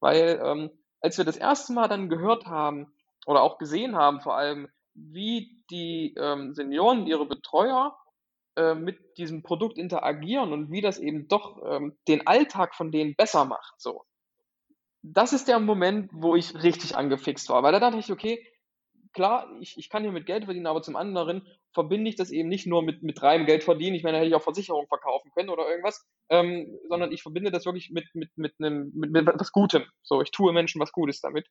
Weil ähm, als wir das erste Mal dann gehört haben oder auch gesehen haben vor allem, wie die ähm, Senioren, ihre Betreuer äh, mit diesem Produkt interagieren und wie das eben doch ähm, den Alltag von denen besser macht. So. Das ist der Moment, wo ich richtig angefixt war, weil da dachte ich, okay, klar, ich, ich kann hier mit Geld verdienen, aber zum anderen verbinde ich das eben nicht nur mit, mit reinem Geld verdienen. Ich meine, da hätte ich auch Versicherung verkaufen können oder irgendwas, ähm, sondern ich verbinde das wirklich mit, mit, mit, einem, mit, mit was Gutem. So, ich tue Menschen was Gutes damit.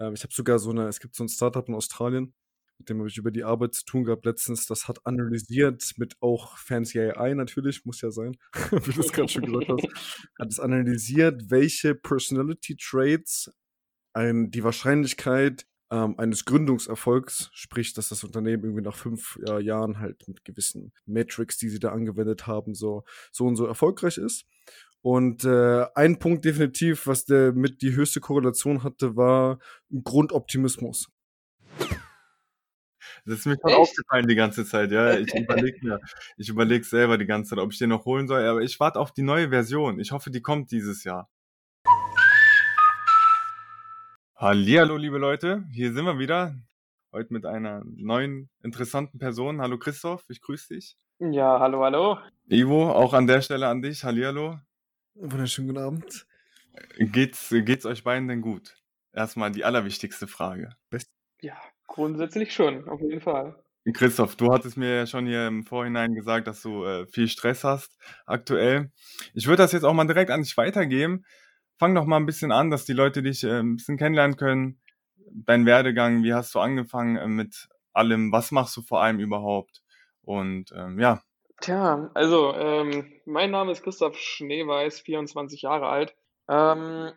Ähm, ich habe sogar so eine, es gibt so ein Startup in Australien, mit dem habe ich über die Arbeit zu tun gehabt letztens. Das hat analysiert mit auch fancy AI natürlich, muss ja sein, wie du es gerade schon gesagt hast, hat es analysiert, welche Personality Traits ein, die Wahrscheinlichkeit ähm, eines Gründungserfolgs, sprich, dass das Unternehmen irgendwie nach fünf ja, Jahren halt mit gewissen Metrics, die sie da angewendet haben, so, so und so erfolgreich ist. Und äh, ein Punkt definitiv, was der mit die höchste Korrelation hatte, war Grundoptimismus. Das ist mir schon aufgefallen die ganze Zeit, ja. Ich überlege mir, ich überlege selber die ganze Zeit, ob ich den noch holen soll, aber ich warte auf die neue Version. Ich hoffe, die kommt dieses Jahr. Hallihallo, liebe Leute, hier sind wir wieder. Heute mit einer neuen, interessanten Person. Hallo Christoph, ich grüße dich. Ja, hallo, hallo. Ivo, auch an der Stelle an dich. Hallihallo. Wunderschönen guten Abend. Geht's, geht's euch beiden denn gut? Erstmal die allerwichtigste Frage. Best ja, grundsätzlich schon, auf jeden Fall. Christoph, du hattest mir ja schon hier im Vorhinein gesagt, dass du äh, viel Stress hast aktuell. Ich würde das jetzt auch mal direkt an dich weitergeben fang doch mal ein bisschen an, dass die Leute dich äh, ein bisschen kennenlernen können. Dein Werdegang, wie hast du angefangen äh, mit allem? Was machst du vor allem überhaupt? Und ähm, ja. Tja, also ähm, mein Name ist Christoph Schneeweiß, 24 Jahre alt. Ähm,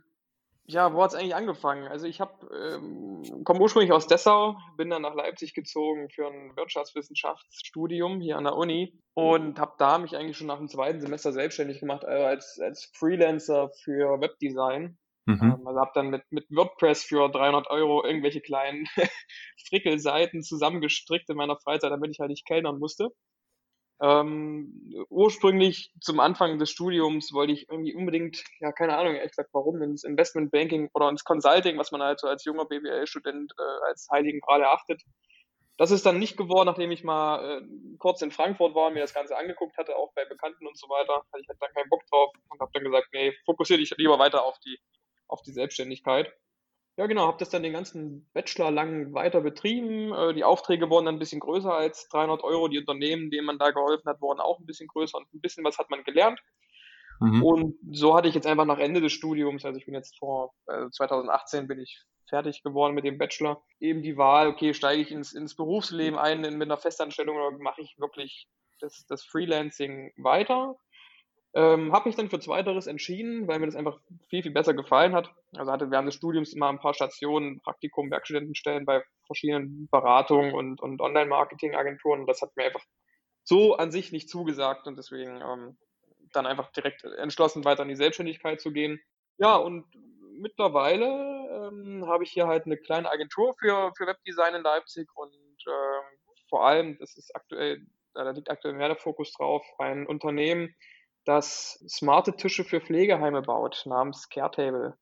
ja, wo hat es eigentlich angefangen? Also ich habe ähm, komme ursprünglich aus Dessau, bin dann nach Leipzig gezogen für ein Wirtschaftswissenschaftsstudium hier an der Uni und habe da mich eigentlich schon nach dem zweiten Semester selbstständig gemacht, also als, als Freelancer für Webdesign. Mhm. Ähm, also habe dann mit, mit WordPress für 300 Euro irgendwelche kleinen Frickelseiten zusammengestrickt in meiner Freizeit, damit ich halt nicht kellnern musste. Ähm, ursprünglich zum Anfang des Studiums wollte ich irgendwie unbedingt, ja, keine Ahnung, ehrlich gesagt, warum, ins Investmentbanking oder ins Consulting, was man halt so als junger BWL-Student äh, als heiligen Gral erachtet. Das ist dann nicht geworden, nachdem ich mal äh, kurz in Frankfurt war und mir das Ganze angeguckt hatte, auch bei Bekannten und so weiter. Hatte ich halt dann keinen Bock drauf und habe dann gesagt, nee, fokussiere dich lieber weiter auf die, auf die Selbstständigkeit. Ja, genau, habe das dann den ganzen Bachelor lang weiter betrieben. Äh, die Aufträge wurden dann ein bisschen größer als 300 Euro. Die Unternehmen, denen man da geholfen hat, wurden auch ein bisschen größer und ein bisschen was hat man gelernt. Mhm. Und so hatte ich jetzt einfach nach Ende des Studiums, also ich bin jetzt vor äh, 2018 bin ich fertig geworden mit dem Bachelor, eben die Wahl, okay, steige ich ins, ins Berufsleben ein in, mit einer Festanstellung oder mache ich wirklich das, das Freelancing weiter? Ähm, habe mich dann für Zweiteres entschieden, weil mir das einfach viel, viel besser gefallen hat. Also hatte während des Studiums immer ein paar Stationen, Praktikum, Werkstudentenstellen bei verschiedenen Beratungen und, und Online-Marketing-Agenturen. Das hat mir einfach so an sich nicht zugesagt und deswegen ähm, dann einfach direkt entschlossen, weiter in die Selbstständigkeit zu gehen. Ja, und mittlerweile ähm, habe ich hier halt eine kleine Agentur für, für Webdesign in Leipzig und ähm, vor allem, das ist aktuell, da liegt aktuell mehr der Fokus drauf, ein Unternehmen, das smarte Tische für Pflegeheime baut, namens Caretable.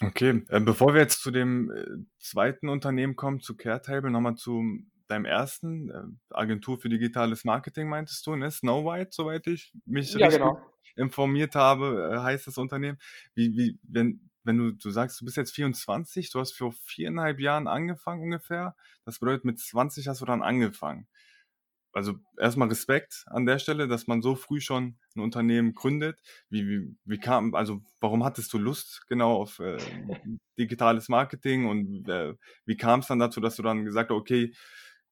Okay, äh, bevor wir jetzt zu dem äh, zweiten Unternehmen kommen, zu Caretable, nochmal zu deinem ersten, äh, Agentur für digitales Marketing meintest du, ne? Snow White, soweit ich mich ja, richtig genau. informiert habe, äh, heißt das Unternehmen. Wie, wie, wenn, wenn du, du sagst, du bist jetzt 24, du hast vor viereinhalb Jahren angefangen ungefähr, das bedeutet, mit 20 hast du dann angefangen also erstmal Respekt an der Stelle, dass man so früh schon ein Unternehmen gründet. Wie, wie, wie kam, also warum hattest du Lust genau auf äh, digitales Marketing und äh, wie kam es dann dazu, dass du dann gesagt hast, okay,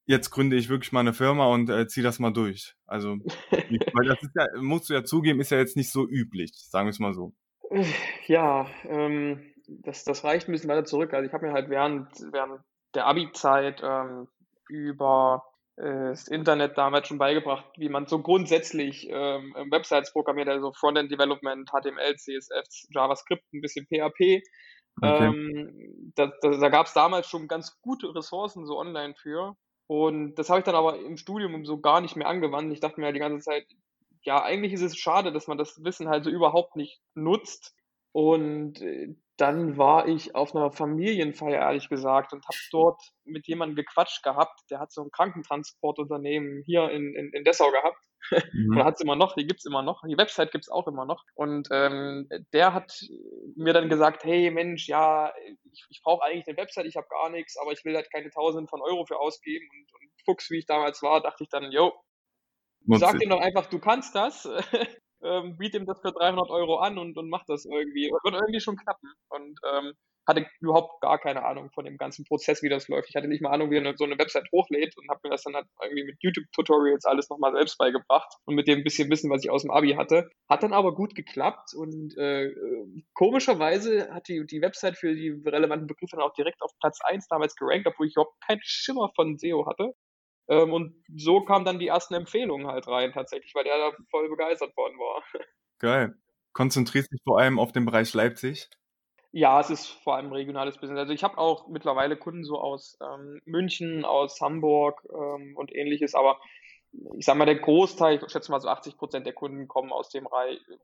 jetzt gründe ich wirklich mal eine Firma und äh, ziehe das mal durch? Also, weil das ja, musst du ja zugeben, ist ja jetzt nicht so üblich, sagen wir es mal so. Ja, ähm, das, das reicht ein bisschen weiter zurück. Also ich habe mir halt während, während der Abi-Zeit ähm, über äh, das Internet damals schon beigebracht, wie man so grundsätzlich ähm, Websites programmiert, also Frontend Development, HTML, CSS, JavaScript, ein bisschen PHP. Okay. Ähm, da da, da gab es damals schon ganz gute Ressourcen so online für. Und das habe ich dann aber im Studium so gar nicht mehr angewandt. Ich dachte mir halt die ganze Zeit, ja, eigentlich ist es schade, dass man das Wissen halt so überhaupt nicht nutzt. Und äh, dann war ich auf einer Familienfeier, ehrlich gesagt, und habe dort mit jemandem gequatscht gehabt. Der hat so ein Krankentransportunternehmen hier in, in, in Dessau gehabt. Mhm. Oder hat es immer noch, die gibt's immer noch. Die Website gibt's auch immer noch. Und ähm, der hat mir dann gesagt, hey Mensch, ja, ich, ich brauche eigentlich eine Website, ich habe gar nichts, aber ich will halt keine Tausenden von Euro für ausgeben. Und, und Fuchs, wie ich damals war, dachte ich dann, yo, sag ihm doch einfach, du kannst das. ähm, biete ihm das für 300 Euro an und, und mach das irgendwie. Wird irgendwie schon knappen. Und ähm, hatte überhaupt gar keine Ahnung von dem ganzen Prozess, wie das läuft. Ich hatte nicht mal Ahnung, wie er so eine Website hochlädt und habe mir das dann halt irgendwie mit YouTube-Tutorials alles nochmal selbst beigebracht und mit dem bisschen Wissen, was ich aus dem Abi hatte. Hat dann aber gut geklappt und äh, komischerweise hat die, die Website für die relevanten Begriffe dann auch direkt auf Platz 1 damals gerankt, obwohl ich überhaupt keinen Schimmer von SEO hatte. Ähm, und so kamen dann die ersten Empfehlungen halt rein tatsächlich, weil der da voll begeistert worden war. Geil. Konzentriert sich vor allem auf den Bereich Leipzig? Ja, es ist vor allem regionales Business. Also ich habe auch mittlerweile Kunden so aus ähm, München, aus Hamburg ähm, und ähnliches, aber ich sage mal, der Großteil, ich schätze mal so 80 Prozent der Kunden kommen aus dem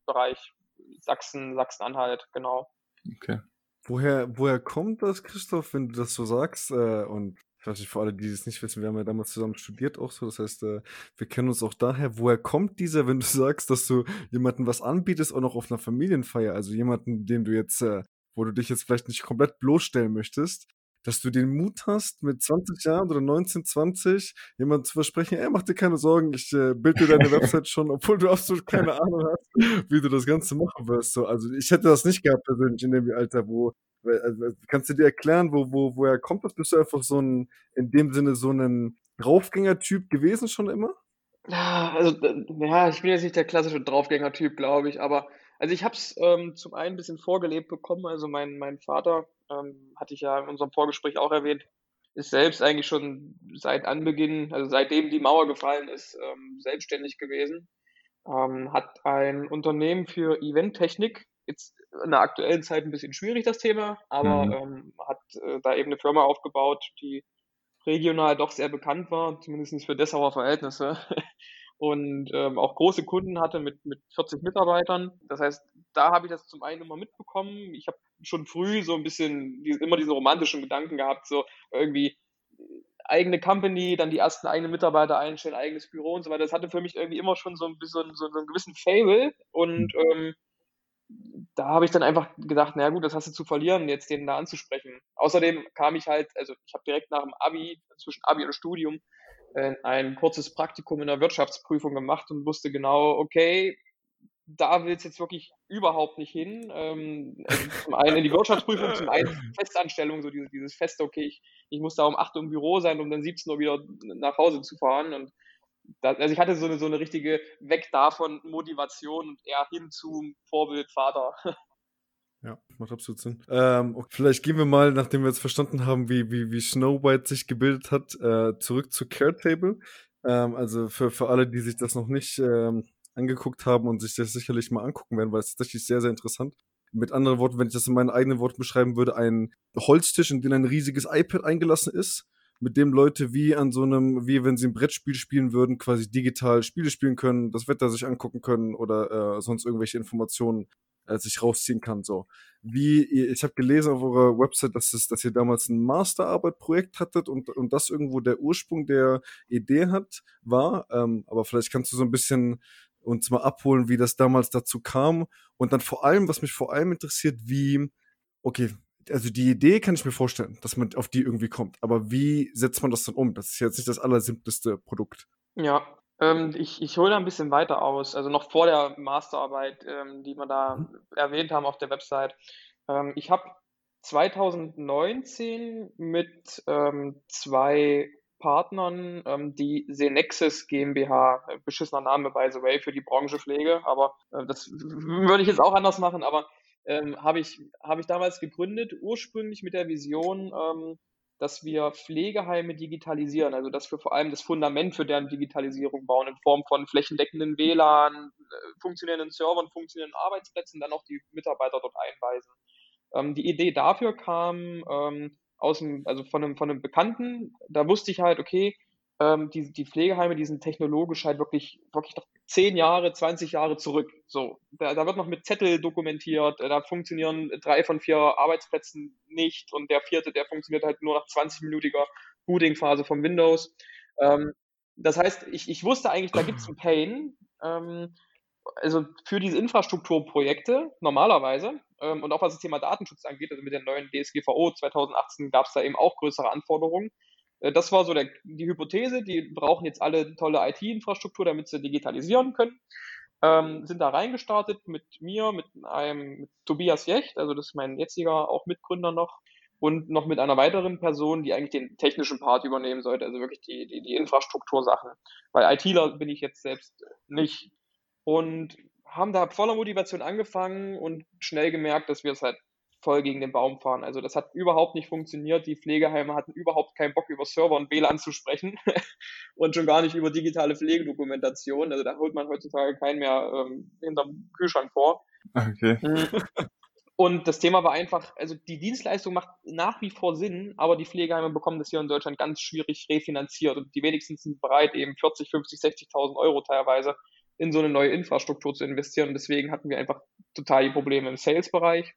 Bereich Sachsen, Sachsen-Anhalt, genau. Okay. Woher, woher kommt das, Christoph, wenn du das so sagst? Äh, und ich weiß nicht, für alle, die es nicht wissen, wir haben ja damals zusammen studiert auch so. Das heißt, äh, wir kennen uns auch daher. Woher kommt dieser, wenn du sagst, dass du jemandem was anbietest, auch noch auf einer Familienfeier? Also jemanden, den du jetzt, äh, wo du dich jetzt vielleicht nicht komplett bloßstellen möchtest, dass du den Mut hast, mit 20 Jahren oder 19, 20 jemandem zu versprechen, ey, mach dir keine Sorgen, ich äh, bild dir deine Website schon, obwohl du absolut keine Ahnung hast, wie du das Ganze machen wirst. So, also ich hätte das nicht gehabt persönlich in dem Alter, wo also, kannst du dir erklären, wo, wo, woher kommt das? Bist du einfach so ein, in dem Sinne so ein Draufgänger-Typ gewesen schon immer? Also, ja, ich bin jetzt nicht der klassische Draufgänger-Typ, glaube ich, aber also ich habe es ähm, zum einen ein bisschen vorgelebt bekommen. Also mein, mein Vater, ähm, hatte ich ja in unserem Vorgespräch auch erwähnt, ist selbst eigentlich schon seit Anbeginn, also seitdem die Mauer gefallen ist, ähm, selbstständig gewesen. Ähm, hat ein Unternehmen für Eventtechnik Jetzt in der aktuellen Zeit ein bisschen schwierig, das Thema, aber mhm. ähm, hat äh, da eben eine Firma aufgebaut, die regional doch sehr bekannt war, zumindest für Dessauer Verhältnisse. Und ähm, auch große Kunden hatte mit, mit 40 Mitarbeitern. Das heißt, da habe ich das zum einen immer mitbekommen. Ich habe schon früh so ein bisschen die, immer diese romantischen Gedanken gehabt, so irgendwie eigene Company, dann die ersten eigenen Mitarbeiter einstellen, eigenes Büro und so weiter. Das hatte für mich irgendwie immer schon so ein bisschen so, so einen gewissen Fable und mhm. ähm, da habe ich dann einfach gedacht, naja gut, das hast du zu verlieren, jetzt den da anzusprechen. Außerdem kam ich halt, also ich habe direkt nach dem Abi, zwischen Abi und Studium, äh, ein kurzes Praktikum in der Wirtschaftsprüfung gemacht und wusste genau, okay, da will es jetzt wirklich überhaupt nicht hin. Ähm, also zum einen in die Wirtschaftsprüfung, zum einen Festanstellung, so dieses, dieses feste, okay, ich, ich muss da um 8 Uhr im Büro sein, um dann 17 Uhr wieder nach Hause zu fahren und das, also ich hatte so eine, so eine richtige Weg davon Motivation und eher hin zum Vorbild Vater. Ja, macht absolut Sinn. Ähm, okay, vielleicht gehen wir mal, nachdem wir jetzt verstanden haben, wie, wie, wie Snow White sich gebildet hat, äh, zurück zu Caretable. Ähm, also für, für alle, die sich das noch nicht ähm, angeguckt haben und sich das sicherlich mal angucken werden, weil es tatsächlich sehr, sehr interessant. Mit anderen Worten, wenn ich das in meinen eigenen Worten beschreiben würde, ein Holztisch, in den ein riesiges iPad eingelassen ist mit dem Leute wie an so einem, wie wenn sie ein Brettspiel spielen würden, quasi digital Spiele spielen können, das Wetter sich angucken können oder äh, sonst irgendwelche Informationen äh, sich rausziehen kann. So. Wie, ich habe gelesen auf eurer Website, dass, es, dass ihr damals ein Masterarbeit-Projekt hattet und, und das irgendwo der Ursprung der Idee hat, war. Ähm, aber vielleicht kannst du so ein bisschen uns mal abholen, wie das damals dazu kam. Und dann vor allem, was mich vor allem interessiert, wie, okay, also die Idee kann ich mir vorstellen, dass man auf die irgendwie kommt. Aber wie setzt man das dann um? Das ist jetzt nicht das allersimpleste Produkt. Ja, ähm, ich, ich hole da ein bisschen weiter aus. Also noch vor der Masterarbeit, ähm, die wir da mhm. erwähnt haben auf der Website. Ähm, ich habe 2019 mit zwei Partnern ähm, die Senexis GmbH, äh, beschissener Name by the way für die Branche Pflege, aber äh, das würde ich jetzt auch anders machen, aber ähm, habe ich, hab ich damals gegründet, ursprünglich mit der Vision, ähm, dass wir Pflegeheime digitalisieren, also dass wir vor allem das Fundament für deren Digitalisierung bauen in Form von flächendeckenden WLAN, äh, funktionierenden Servern, funktionierenden Arbeitsplätzen, dann auch die Mitarbeiter dort einweisen. Ähm, die Idee dafür kam ähm, aus dem, also von einem, von einem Bekannten, da wusste ich halt, okay, ähm, die, die Pflegeheime, die sind technologisch halt wirklich, wirklich noch 10 Jahre, 20 Jahre zurück. So, da, da wird noch mit Zettel dokumentiert, da funktionieren drei von vier Arbeitsplätzen nicht und der vierte, der funktioniert halt nur nach 20-minütiger Booting-Phase vom Windows. Ähm, das heißt, ich, ich wusste eigentlich, da gibt es einen Pain. Ähm, also für diese Infrastrukturprojekte normalerweise ähm, und auch was das Thema Datenschutz angeht, also mit der neuen DSGVO 2018 gab es da eben auch größere Anforderungen. Äh, das war so der, die Hypothese, die brauchen jetzt alle tolle IT-Infrastruktur, damit sie digitalisieren können. Ähm, sind da reingestartet mit mir, mit einem mit Tobias Jecht, also das ist mein jetziger auch Mitgründer noch, und noch mit einer weiteren Person, die eigentlich den technischen Part übernehmen sollte, also wirklich die, die, die Infrastruktursachen. Weil ITler bin ich jetzt selbst nicht. Und haben da voller Motivation angefangen und schnell gemerkt, dass wir es halt voll gegen den Baum fahren. Also das hat überhaupt nicht funktioniert. Die Pflegeheime hatten überhaupt keinen Bock, über Server und WLAN zu sprechen und schon gar nicht über digitale Pflegedokumentation. Also da holt man heutzutage keinen mehr ähm, hinterm Kühlschrank vor. Okay. Mhm. Und das Thema war einfach, also die Dienstleistung macht nach wie vor Sinn, aber die Pflegeheime bekommen das hier in Deutschland ganz schwierig refinanziert und die wenigsten sind bereit, eben 40, 50, 60.000 Euro teilweise in so eine neue Infrastruktur zu investieren. Und deswegen hatten wir einfach total die Probleme im Sales-Bereich.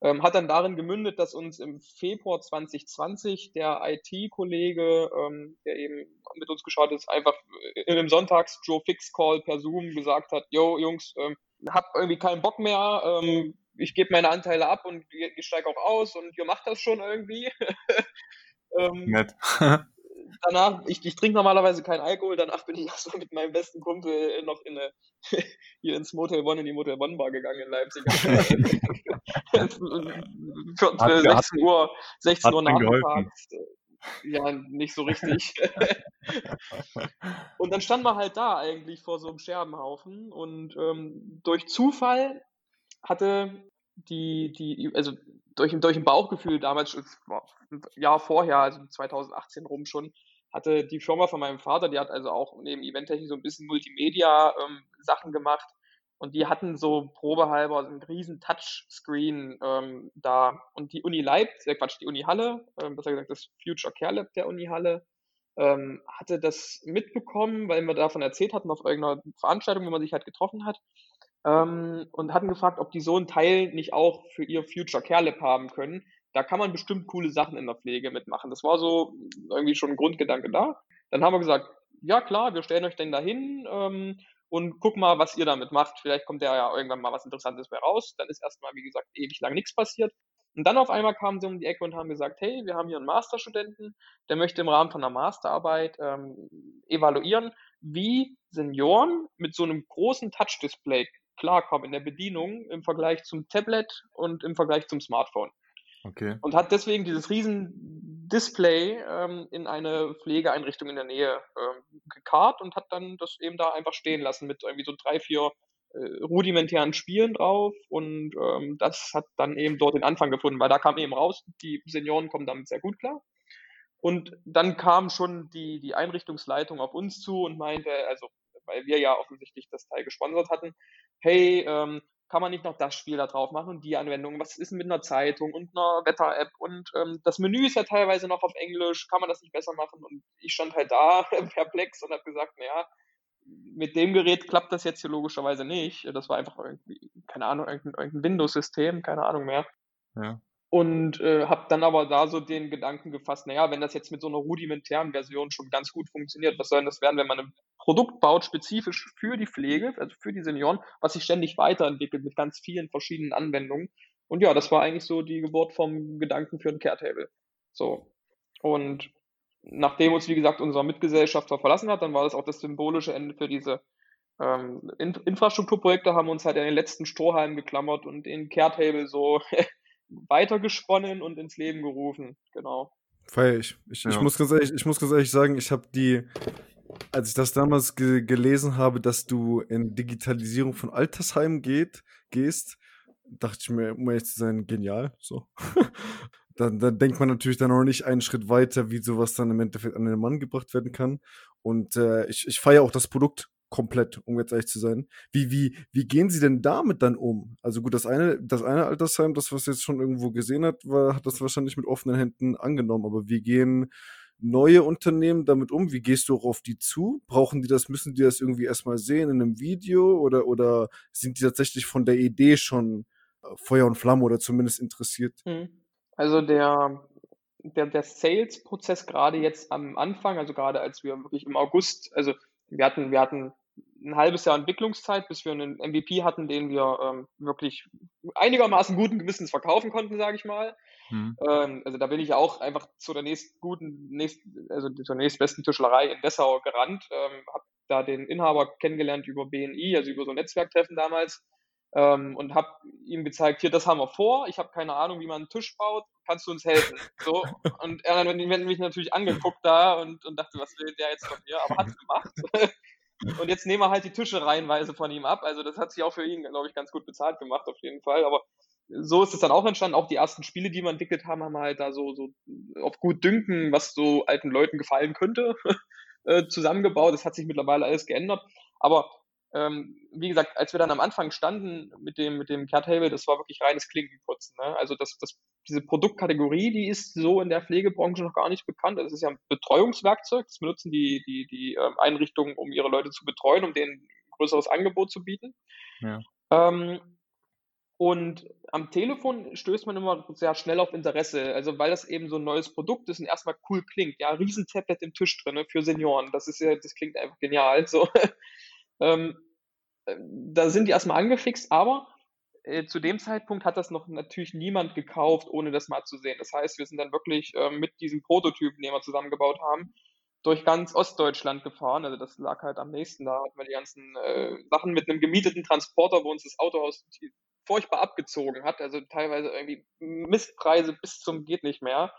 Ähm, hat dann darin gemündet, dass uns im Februar 2020 der IT-Kollege, ähm, der eben mit uns geschaut ist, einfach in einem Sonntags-Joe-Fix-Call per Zoom gesagt hat, yo, Jungs, ähm, hab irgendwie keinen Bock mehr, ähm, ich gebe meine Anteile ab und ich steige auch aus und ihr macht das schon irgendwie. ähm, Nett. danach, ich, ich trinke normalerweise keinen Alkohol, danach bin ich auch so mit meinem besten Kumpel noch in eine, hier ins Motel One, in die Motel One Bar gegangen in Leipzig. für 16 Uhr, 16 Uhr nachmittags. Ja, nicht so richtig. und dann stand man halt da eigentlich vor so einem Scherbenhaufen und ähm, durch Zufall hatte die, die, also durch, durch ein Bauchgefühl damals, ein Jahr vorher, also 2018 rum schon, hatte die Firma von meinem Vater, die hat also auch neben Eventtechnik so ein bisschen Multimedia-Sachen ähm, gemacht und die hatten so probehalber so einen riesen Touchscreen ähm, da und die Uni Leipzig, äh Quatsch, die Uni Halle, ähm, besser gesagt das Future Care Lab der Uni Halle, ähm, hatte das mitbekommen, weil wir davon erzählt hatten auf irgendeiner Veranstaltung, wo man sich halt getroffen hat ähm, und hatten gefragt, ob die so einen Teil nicht auch für ihr Future Care Lab haben können. Da kann man bestimmt coole Sachen in der Pflege mitmachen. Das war so irgendwie schon ein Grundgedanke da. Dann haben wir gesagt, ja klar, wir stellen euch denn dahin ähm, und guck mal, was ihr damit macht. Vielleicht kommt da ja irgendwann mal was Interessantes bei raus. Dann ist erstmal, wie gesagt, ewig lang nichts passiert. Und dann auf einmal kamen sie um die Ecke und haben gesagt, hey, wir haben hier einen Masterstudenten, der möchte im Rahmen von einer Masterarbeit ähm, evaluieren, wie Senioren mit so einem großen Touch-Display klarkommen in der Bedienung im Vergleich zum Tablet und im Vergleich zum Smartphone. Okay. Und hat deswegen dieses riesen Display ähm, in eine Pflegeeinrichtung in der Nähe ähm, gekarrt und hat dann das eben da einfach stehen lassen mit irgendwie so drei, vier äh, rudimentären Spielen drauf und ähm, das hat dann eben dort den Anfang gefunden, weil da kam eben raus, die Senioren kommen damit sehr gut klar. Und dann kam schon die, die Einrichtungsleitung auf uns zu und meinte, also weil wir ja offensichtlich das Teil gesponsert hatten, hey, ähm, kann man nicht noch das Spiel da drauf machen und die Anwendung? Was ist mit einer Zeitung und einer Wetter-App? Und ähm, das Menü ist ja teilweise noch auf Englisch, kann man das nicht besser machen? Und ich stand halt da perplex und habe gesagt, naja, mit dem Gerät klappt das jetzt hier logischerweise nicht. Das war einfach irgendwie, keine Ahnung, irgendein, irgendein Windows-System, keine Ahnung mehr. Ja. Und äh, habe dann aber da so den Gedanken gefasst, naja, wenn das jetzt mit so einer rudimentären Version schon ganz gut funktioniert, was soll denn das werden, wenn man ein Produkt baut, spezifisch für die Pflege, also für die Senioren, was sich ständig weiterentwickelt mit ganz vielen verschiedenen Anwendungen. Und ja, das war eigentlich so die Geburt vom Gedanken für ein Care-Table. So. Und nachdem uns, wie gesagt, unser Mitgesellschafter verlassen hat, dann war das auch das symbolische Ende für diese ähm, In Infrastrukturprojekte, haben uns halt in den letzten Strohhalmen geklammert und den Care-Table so weitergesponnen und ins Leben gerufen. Genau. Feier ich. Ich, ja. ich, muss ganz ehrlich, ich muss ganz ehrlich sagen, ich habe die, als ich das damals ge gelesen habe, dass du in Digitalisierung von Altersheimen geht, gehst, dachte ich mir, um ehrlich zu sein, genial. So. dann, dann denkt man natürlich dann auch nicht einen Schritt weiter, wie sowas dann im Endeffekt an den Mann gebracht werden kann. Und äh, ich, ich feiere auch das Produkt komplett, um jetzt ehrlich zu sein. Wie, wie, wie gehen Sie denn damit dann um? Also gut, das eine, das eine Altersheim, das was jetzt schon irgendwo gesehen hat, war, hat das wahrscheinlich mit offenen Händen angenommen. Aber wie gehen, neue Unternehmen damit um? Wie gehst du auch auf die zu? Brauchen die das, müssen die das irgendwie erstmal sehen in einem Video oder, oder sind die tatsächlich von der Idee schon äh, Feuer und Flamme oder zumindest interessiert? Mhm. Also der, der, der Sales-Prozess gerade jetzt am Anfang, also gerade als wir wirklich im August, also wir hatten, wir hatten ein halbes Jahr Entwicklungszeit, bis wir einen MVP hatten, den wir ähm, wirklich einigermaßen guten Gewissens verkaufen konnten, sage ich mal. Mhm. Ähm, also da bin ich auch einfach zu der nächst guten, nächst, also zur nächstbesten Tischlerei in Dessau gerannt, ähm, habe da den Inhaber kennengelernt über BNI, also über so ein Netzwerktreffen damals. Ähm, und habe ihm gezeigt, hier, das haben wir vor, ich habe keine Ahnung, wie man einen Tisch baut, kannst du uns helfen? So, und er hat mich natürlich angeguckt da und, und dachte, was will der jetzt von mir, aber hat's gemacht. Und jetzt nehmen wir halt die Tische reihenweise von ihm ab. Also das hat sich auch für ihn, glaube ich, ganz gut bezahlt gemacht, auf jeden Fall. Aber so ist es dann auch entstanden. Auch die ersten Spiele, die wir entwickelt haben, haben wir halt da so, so auf gut Dünken, was so alten Leuten gefallen könnte, äh, zusammengebaut. Das hat sich mittlerweile alles geändert. Aber ähm, wie gesagt, als wir dann am Anfang standen mit dem, mit dem Care-Table, das war wirklich reines Klinkenputzen. Ne? Also das, das, diese Produktkategorie, die ist so in der Pflegebranche noch gar nicht bekannt. Das ist ja ein Betreuungswerkzeug. Das benutzen die, die, die ähm, Einrichtungen, um ihre Leute zu betreuen, um denen ein größeres Angebot zu bieten. Ja. Ähm, und am Telefon stößt man immer sehr schnell auf Interesse, also weil das eben so ein neues Produkt ist und erstmal cool klingt. Ja, Riesentablet im Tisch drin ne, für Senioren. Das ist ja, das klingt einfach genial. So. Ähm, äh, da sind die erstmal angefixt, aber äh, zu dem Zeitpunkt hat das noch natürlich niemand gekauft, ohne das mal zu sehen. Das heißt, wir sind dann wirklich äh, mit diesem Prototypen, den wir zusammengebaut haben, durch ganz Ostdeutschland gefahren. Also das lag halt am nächsten. Da hatten wir die ganzen äh, Sachen mit einem gemieteten Transporter, wo uns das Autohaus furchtbar abgezogen hat. Also teilweise irgendwie Mistpreise bis zum geht nicht mehr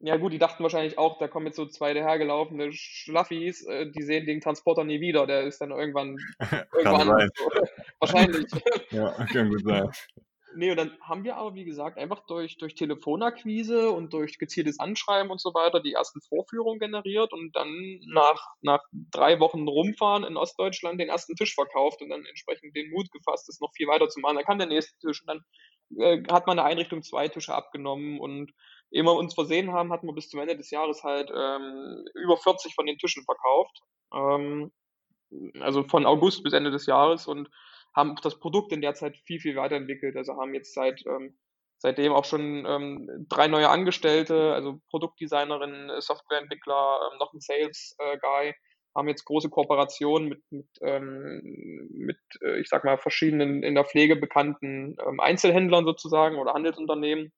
ja gut, die dachten wahrscheinlich auch, da kommen jetzt so zwei dahergelaufene Schlaffis, äh, die sehen den Transporter nie wieder, der ist dann irgendwann irgendwann sein. Wahrscheinlich. ja, kann gut sein. Nee, und dann haben wir aber, wie gesagt, einfach durch, durch Telefonakquise und durch gezieltes Anschreiben und so weiter die ersten Vorführungen generiert und dann nach, nach drei Wochen Rumfahren in Ostdeutschland den ersten Tisch verkauft und dann entsprechend den Mut gefasst, es noch viel weiter zu machen. Dann kam der nächste Tisch und dann äh, hat man eine Einrichtung zwei Tische abgenommen und ehe wir uns versehen haben, hatten wir bis zum Ende des Jahres halt ähm, über 40 von den Tischen verkauft. Ähm, also von August bis Ende des Jahres und haben das Produkt in der Zeit viel, viel weiterentwickelt. Also haben jetzt seit ähm, seitdem auch schon ähm, drei neue Angestellte, also Produktdesignerin, Softwareentwickler, ähm, noch ein Sales äh, Guy, haben jetzt große Kooperationen mit, mit, ähm, mit äh, ich sag mal, verschiedenen in der Pflege bekannten ähm, Einzelhändlern sozusagen oder Handelsunternehmen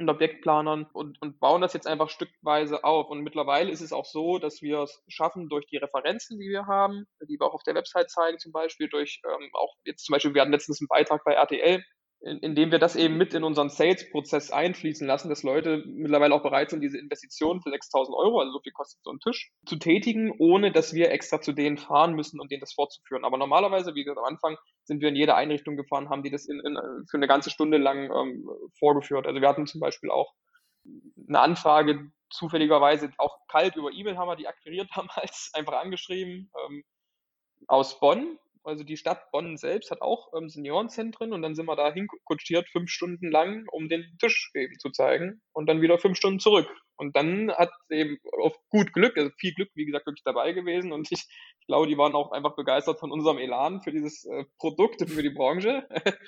und Objektplanern und, und bauen das jetzt einfach stückweise auf. Und mittlerweile ist es auch so, dass wir es schaffen, durch die Referenzen, die wir haben, die wir auch auf der Website zeigen, zum Beispiel durch ähm, auch jetzt zum Beispiel, wir hatten letztens einen Beitrag bei RTL, indem wir das eben mit in unseren Sales-Prozess einfließen lassen, dass Leute mittlerweile auch bereit sind, diese Investition für 6000 Euro, also so viel kostet so ein Tisch, zu tätigen, ohne dass wir extra zu denen fahren müssen um denen das fortzuführen. Aber normalerweise, wie gesagt, am Anfang sind wir in jede Einrichtung gefahren, haben die das in, in, für eine ganze Stunde lang ähm, vorgeführt. Also wir hatten zum Beispiel auch eine Anfrage, zufälligerweise auch kalt über E-Mail haben wir die akquiriert damals, einfach angeschrieben, ähm, aus Bonn, also die Stadt Bonn selbst hat auch ähm, Seniorenzentren und dann sind wir da hinkutschiert, fünf Stunden lang, um den Tisch eben zu zeigen und dann wieder fünf Stunden zurück. Und dann hat eben auf gut Glück, also viel Glück, wie gesagt, wirklich dabei gewesen und ich, ich glaube, die waren auch einfach begeistert von unserem Elan für dieses äh, Produkt für die Branche.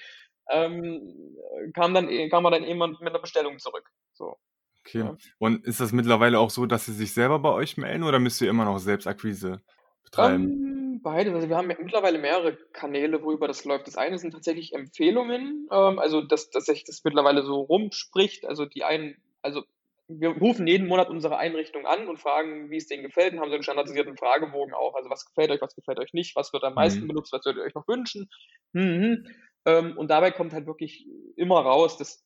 ähm, kam dann kam dann jemand mit einer Bestellung zurück. So. Okay. Ja. Und ist das mittlerweile auch so, dass sie sich selber bei euch melden oder müsst ihr immer noch Selbstakquise betreiben? Um, ähm, beides. Also wir haben mittlerweile mehrere Kanäle, worüber das läuft. Das eine sind tatsächlich Empfehlungen, ähm, also dass, dass sich das mittlerweile so rumspricht. Also die einen, also wir rufen jeden Monat unsere Einrichtung an und fragen, wie es denen gefällt und haben so einen standardisierten Fragebogen auch. Also was gefällt euch, was gefällt euch nicht, was wird am meisten mhm. benutzt, was würdet ihr euch noch wünschen. Mhm. Ähm, und dabei kommt halt wirklich immer raus, dass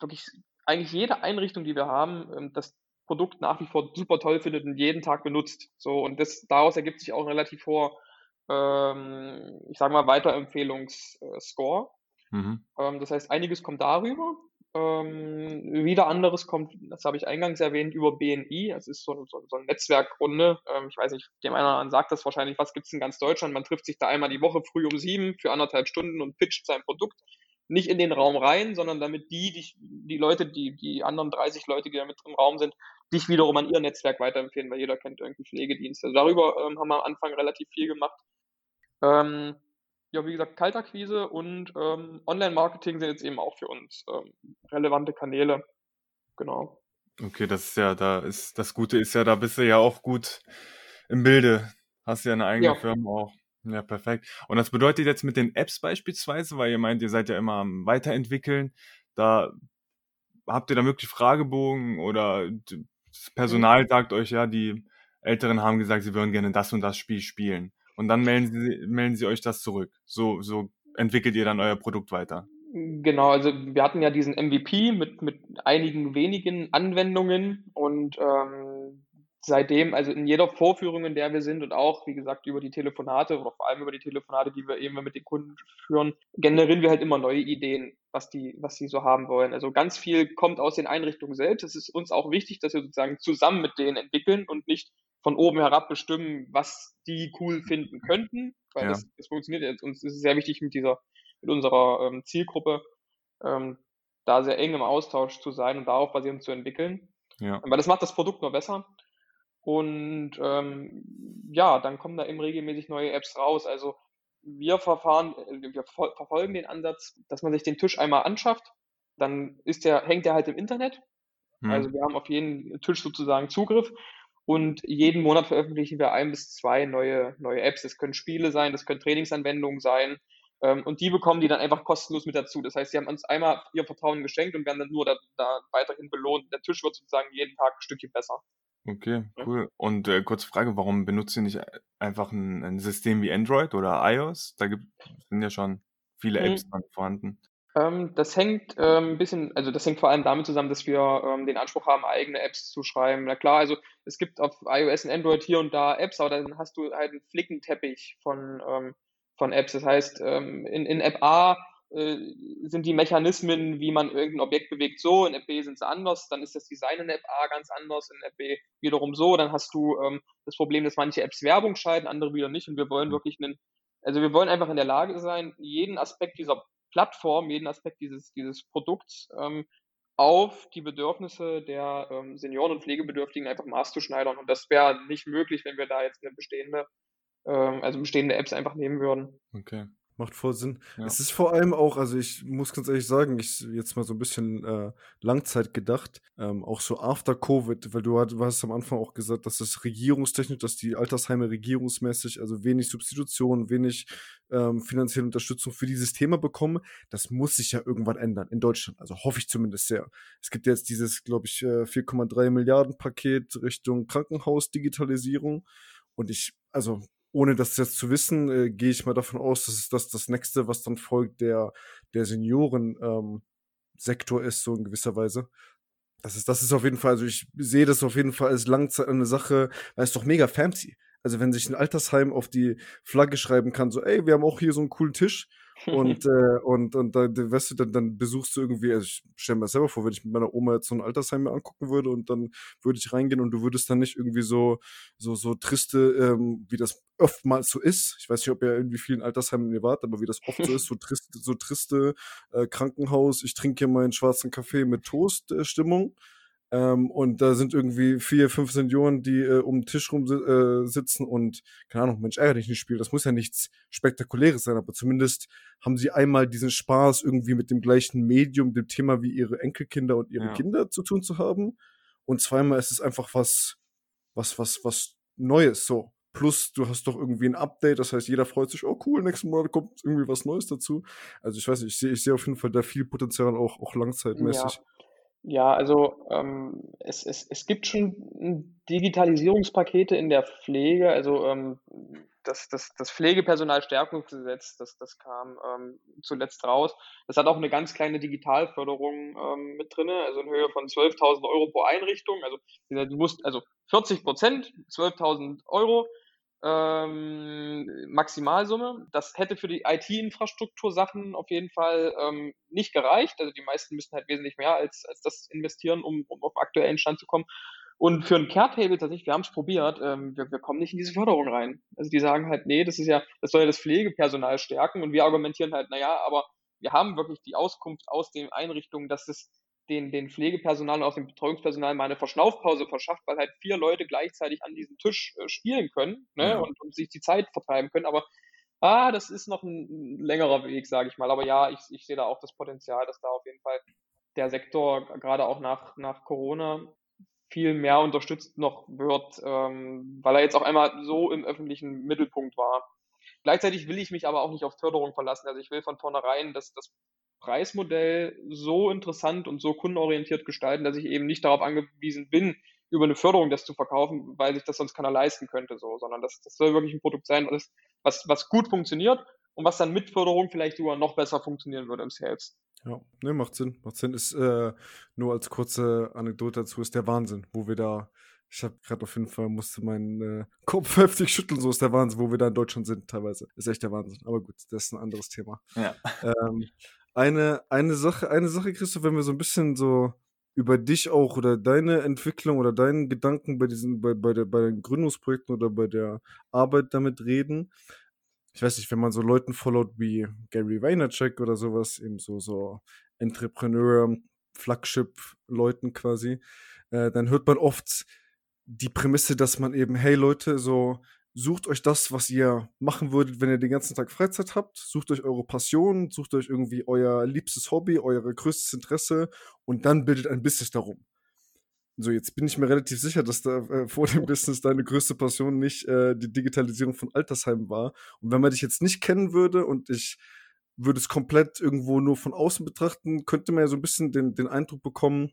wirklich eigentlich jede Einrichtung, die wir haben, ähm, dass Produkt nach wie vor super toll findet und jeden Tag benutzt. So, und das, daraus ergibt sich auch ein relativ hoher, ähm, ich sage mal, Weiterempfehlungsscore. Mhm. Ähm, das heißt, einiges kommt darüber. Ähm, wieder anderes kommt, das habe ich eingangs erwähnt, über BNI. Das ist so, so, so eine Netzwerkrunde. Ähm, ich weiß nicht, dem einen oder anderen sagt das wahrscheinlich, was gibt es in ganz Deutschland? Man trifft sich da einmal die Woche früh um sieben für anderthalb Stunden und pitcht sein Produkt nicht in den Raum rein, sondern damit die, die, die Leute, die, die anderen 30 Leute, die da mit im Raum sind, dich wiederum an ihr Netzwerk weiterempfehlen, weil jeder kennt irgendwie Pflegedienste. Also darüber ähm, haben wir am Anfang relativ viel gemacht. Ähm, ja, wie gesagt, Kaltakquise und ähm, Online-Marketing sind jetzt eben auch für uns ähm, relevante Kanäle. Genau. Okay, das ist ja, da ist, das Gute ist ja, da bist du ja auch gut im Bilde. Hast ja eine eigene ja. Firma auch. Ja, perfekt. Und das bedeutet jetzt mit den Apps beispielsweise, weil ihr meint, ihr seid ja immer am Weiterentwickeln, da habt ihr da wirklich Fragebogen oder das Personal sagt euch ja, die Älteren haben gesagt, sie würden gerne das und das Spiel spielen. Und dann melden sie, melden sie euch das zurück. So, so entwickelt ihr dann euer Produkt weiter. Genau, also wir hatten ja diesen MVP mit, mit einigen wenigen Anwendungen und ähm, seitdem, also in jeder Vorführung, in der wir sind und auch, wie gesagt, über die Telefonate oder vor allem über die Telefonate, die wir eben mit den Kunden führen, generieren wir halt immer neue Ideen, was die, was die so haben wollen. Also ganz viel kommt aus den Einrichtungen selbst. Es ist uns auch wichtig, dass wir sozusagen zusammen mit denen entwickeln und nicht von oben herab bestimmen, was die cool finden könnten, weil ja. das, das funktioniert jetzt. Uns ist es sehr wichtig mit dieser, mit unserer ähm, Zielgruppe, ähm, da sehr eng im Austausch zu sein und darauf basierend zu entwickeln. Ja. Weil das macht das Produkt nur besser. Und ähm, ja, dann kommen da eben regelmäßig neue Apps raus. Also wir verfahren, äh, wir verfolgen den Ansatz, dass man sich den Tisch einmal anschafft, dann ist der, hängt der halt im Internet. Hm. Also wir haben auf jeden Tisch sozusagen Zugriff und jeden Monat veröffentlichen wir ein bis zwei neue, neue Apps. Das können Spiele sein, das können Trainingsanwendungen sein. Ähm, und die bekommen die dann einfach kostenlos mit dazu. Das heißt, sie haben uns einmal ihr Vertrauen geschenkt und werden dann nur da, da weiterhin belohnt. Der Tisch wird sozusagen jeden Tag ein Stückchen besser. Okay, cool. Und äh, kurze Frage, warum benutzt ihr nicht einfach ein, ein System wie Android oder iOS? Da gibt, sind ja schon viele mhm. Apps mhm. vorhanden. Ähm, das hängt ähm, ein bisschen, also das hängt vor allem damit zusammen, dass wir ähm, den Anspruch haben, eigene Apps zu schreiben. Na klar, also es gibt auf iOS und Android hier und da Apps, aber dann hast du halt einen Flickenteppich von, ähm, von Apps. Das heißt, ähm, in, in App A äh, sind die Mechanismen, wie man irgendein Objekt bewegt, so, in App B sind sie anders, dann ist das Design in App A ganz anders, in App B wiederum so, dann hast du ähm, das Problem, dass manche Apps Werbung schalten, andere wieder nicht und wir wollen mhm. wirklich einen, also wir wollen einfach in der Lage sein, jeden Aspekt dieser Plattform, jeden Aspekt dieses, dieses Produkts ähm, auf die Bedürfnisse der ähm, Senioren und Pflegebedürftigen einfach maßzuschneidern. Und das wäre nicht möglich, wenn wir da jetzt eine bestehende, ähm, also bestehende Apps einfach nehmen würden. Okay. Macht voll Sinn. Ja. Es ist vor allem auch, also ich muss ganz ehrlich sagen, ich jetzt mal so ein bisschen äh, Langzeit gedacht, ähm, auch so after Covid, weil du, du hast am Anfang auch gesagt, dass das regierungstechnisch, dass die Altersheime regierungsmäßig, also wenig Substitution, wenig ähm, finanzielle Unterstützung für dieses Thema bekommen. Das muss sich ja irgendwann ändern in Deutschland. Also hoffe ich zumindest sehr. Es gibt jetzt dieses, glaube ich, 4,3 äh, Milliarden Paket Richtung Krankenhausdigitalisierung. Und ich, also ohne das jetzt zu wissen, äh, gehe ich mal davon aus, dass das, das nächste, was dann folgt, der, der Senioren-Sektor ähm, ist, so in gewisser Weise. Das ist, das ist auf jeden Fall, also ich sehe das auf jeden Fall als Langzeit eine Sache, weil es doch mega fancy. Also wenn sich ein Altersheim auf die Flagge schreiben kann, so, ey, wir haben auch hier so einen coolen Tisch, und, äh, und, und dann, weißt du, dann, dann besuchst du irgendwie, also ich stelle mir das selber vor, wenn ich mit meiner Oma jetzt so ein Altersheim mir angucken würde und dann würde ich reingehen und du würdest dann nicht irgendwie so, so, so triste, ähm, wie das oftmals so ist. Ich weiß nicht, ob ihr irgendwie vielen Altersheimen ihr wart, aber wie das oft so ist, so triste, so triste äh, Krankenhaus, ich trinke hier meinen schwarzen Kaffee mit Toast-Stimmung. Äh, ähm, und da sind irgendwie vier, fünf Senioren, die äh, um den Tisch rum äh, sitzen und, keine Ahnung, Mensch, ärgere dich nicht spielen. Das muss ja nichts Spektakuläres sein, aber zumindest haben sie einmal diesen Spaß, irgendwie mit dem gleichen Medium, dem Thema wie ihre Enkelkinder und ihre ja. Kinder zu tun zu haben. Und zweimal ist es einfach was, was, was, was Neues, so. Plus, du hast doch irgendwie ein Update, das heißt, jeder freut sich, oh cool, nächsten Monat kommt irgendwie was Neues dazu. Also ich weiß nicht, ich sehe ich sehe auf jeden Fall da viel Potenzial auch, auch langzeitmäßig. Ja. Ja, also ähm, es, es, es gibt schon Digitalisierungspakete in der Pflege. Also ähm, das, das, das Pflegepersonalstärkungsgesetz, das, das kam ähm, zuletzt raus. Das hat auch eine ganz kleine Digitalförderung ähm, mit drin, also in Höhe von 12.000 Euro pro Einrichtung. Also du musst also 40 Prozent, 12.000 Euro ähm, Maximalsumme. Das hätte für die IT-Infrastruktur Sachen auf jeden Fall ähm, nicht gereicht. Also die meisten müssten halt wesentlich mehr als, als das investieren, um, um auf aktuellen Stand zu kommen. Und für ein Care-Table tatsächlich, wir haben es probiert, ähm, wir, wir kommen nicht in diese Förderung rein. Also die sagen halt, nee, das ist ja, das soll ja das Pflegepersonal stärken und wir argumentieren halt, naja, aber wir haben wirklich die Auskunft aus den Einrichtungen, dass es den, den Pflegepersonal und auch dem Betreuungspersonal mal eine Verschnaufpause verschafft, weil halt vier Leute gleichzeitig an diesem Tisch äh, spielen können ne, ja. und, und, sich die Zeit vertreiben können. Aber ah, das ist noch ein längerer Weg, sage ich mal. Aber ja, ich, ich sehe da auch das Potenzial, dass da auf jeden Fall der Sektor gerade auch nach, nach Corona viel mehr unterstützt noch wird, ähm, weil er jetzt auch einmal so im öffentlichen Mittelpunkt war. Gleichzeitig will ich mich aber auch nicht auf Förderung verlassen. Also ich will von vornherein dass das Preismodell so interessant und so kundenorientiert gestalten, dass ich eben nicht darauf angewiesen bin, über eine Förderung das zu verkaufen, weil sich das sonst keiner leisten könnte, so, sondern das, das soll wirklich ein Produkt sein, was, was, was gut funktioniert und was dann mit Förderung vielleicht sogar noch besser funktionieren würde im Sales. Ja, ne, macht Sinn. Macht Sinn. Ist äh, nur als kurze Anekdote dazu, ist der Wahnsinn, wo wir da, ich habe gerade auf jeden Fall, musste meinen äh, Kopf heftig schütteln, so ist der Wahnsinn, wo wir da in Deutschland sind teilweise. Ist echt der Wahnsinn. Aber gut, das ist ein anderes Thema. Ja. Ähm, eine, eine Sache, eine Sache, Christoph, wenn wir so ein bisschen so über dich auch oder deine Entwicklung oder deinen Gedanken bei diesen, bei, bei, der, bei den Gründungsprojekten oder bei der Arbeit damit reden. Ich weiß nicht, wenn man so Leuten followt wie Gary Vaynerchuk oder sowas, eben so, so Entrepreneur, Flagship-Leuten quasi, äh, dann hört man oft die Prämisse, dass man eben, hey Leute, so, sucht euch das, was ihr machen würdet, wenn ihr den ganzen Tag Freizeit habt. Sucht euch eure Passion, sucht euch irgendwie euer liebstes Hobby, euer größtes Interesse und dann bildet ein Business darum. So, jetzt bin ich mir relativ sicher, dass da äh, vor dem Business deine größte Passion nicht äh, die Digitalisierung von Altersheimen war. Und wenn man dich jetzt nicht kennen würde und ich würde es komplett irgendwo nur von außen betrachten, könnte man ja so ein bisschen den, den Eindruck bekommen,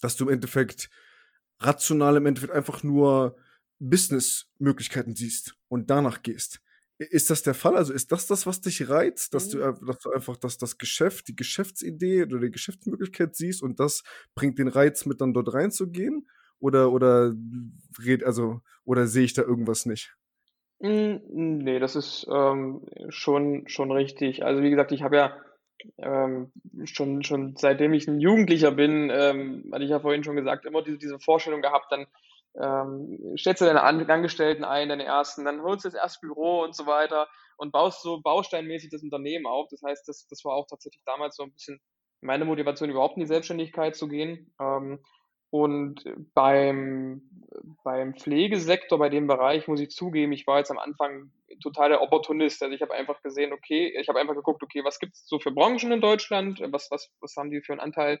dass du im Endeffekt rational im Endeffekt einfach nur Businessmöglichkeiten siehst und danach gehst. Ist das der Fall? Also ist das das, was dich reizt, dass, mhm. du, dass du einfach das, das Geschäft, die Geschäftsidee oder die Geschäftsmöglichkeit siehst und das bringt den Reiz mit, dann dort reinzugehen? Oder, oder, also, oder sehe ich da irgendwas nicht? Hm, nee, das ist ähm, schon, schon richtig. Also wie gesagt, ich habe ja ähm, schon, schon seitdem ich ein Jugendlicher bin, ähm, hatte ich ja vorhin schon gesagt, immer diese, diese Vorstellung gehabt, dann ähm, stellst du deine Angestellten ein, deine ersten, dann holst du das erste Büro und so weiter und baust so bausteinmäßig das Unternehmen auf. Das heißt, das, das war auch tatsächlich damals so ein bisschen meine Motivation, überhaupt in die Selbstständigkeit zu gehen. Ähm, und beim, beim Pflegesektor, bei dem Bereich, muss ich zugeben, ich war jetzt am Anfang total der Opportunist. Also ich habe einfach gesehen, okay, ich habe einfach geguckt, okay, was gibt es so für Branchen in Deutschland, was, was, was haben die für einen Anteil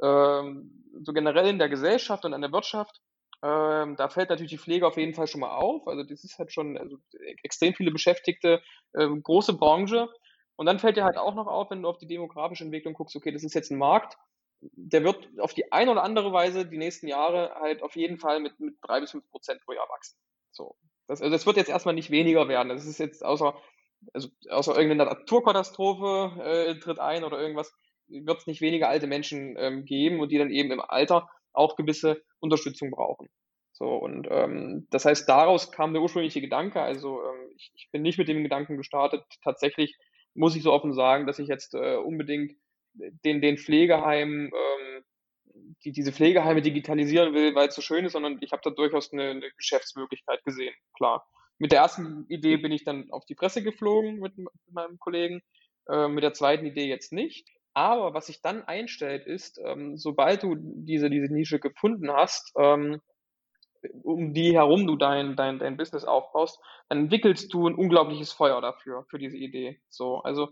ähm, so generell in der Gesellschaft und an der Wirtschaft ähm, da fällt natürlich die Pflege auf jeden Fall schon mal auf. Also das ist halt schon also, extrem viele Beschäftigte, ähm, große Branche. Und dann fällt dir halt auch noch auf, wenn du auf die demografische Entwicklung guckst, okay, das ist jetzt ein Markt, der wird auf die eine oder andere Weise die nächsten Jahre halt auf jeden Fall mit, mit drei bis fünf Prozent pro Jahr wachsen. So. Das, also das wird jetzt erstmal nicht weniger werden. Das ist jetzt außer, also außer irgendeiner Naturkatastrophe äh, tritt ein oder irgendwas, wird es nicht weniger alte Menschen ähm, geben und die dann eben im Alter auch gewisse Unterstützung brauchen. So, und ähm, das heißt, daraus kam der ursprüngliche Gedanke. Also ähm, ich, ich bin nicht mit dem Gedanken gestartet. Tatsächlich muss ich so offen sagen, dass ich jetzt äh, unbedingt den, den Pflegeheimen, ähm, die, diese Pflegeheime digitalisieren will, weil es so schön ist, sondern ich habe da durchaus eine, eine Geschäftsmöglichkeit gesehen, klar. Mit der ersten Idee bin ich dann auf die Presse geflogen mit, mit meinem Kollegen, äh, mit der zweiten Idee jetzt nicht. Aber was sich dann einstellt, ist, ähm, sobald du diese, diese Nische gefunden hast, ähm, um die herum du dein, dein, dein Business aufbaust, dann entwickelst du ein unglaubliches Feuer dafür, für diese Idee. So, also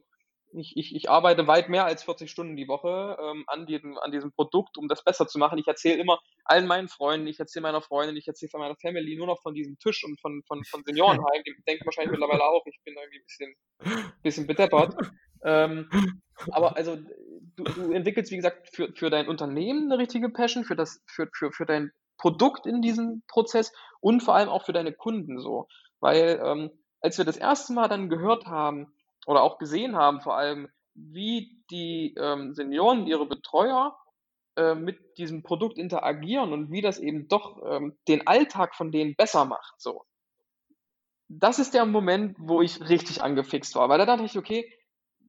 ich, ich, ich arbeite weit mehr als 40 Stunden die Woche ähm, an, diesem, an diesem Produkt, um das besser zu machen. Ich erzähle immer allen meinen Freunden, ich erzähle meiner Freundin, ich erzähle von meiner Family nur noch von diesem Tisch und von, von, von Seniorenheim. Die denken wahrscheinlich mittlerweile auch, ich bin irgendwie ein bisschen, bisschen bedeppert. Ähm, aber also du, du entwickelst, wie gesagt, für, für dein Unternehmen eine richtige Passion, für, das, für, für, für dein Produkt in diesem Prozess und vor allem auch für deine Kunden so. Weil ähm, als wir das erste Mal dann gehört haben oder auch gesehen haben, vor allem, wie die ähm, Senioren, ihre Betreuer äh, mit diesem Produkt interagieren und wie das eben doch ähm, den Alltag von denen besser macht. So. Das ist der Moment, wo ich richtig angefixt war, weil da dachte ich, okay,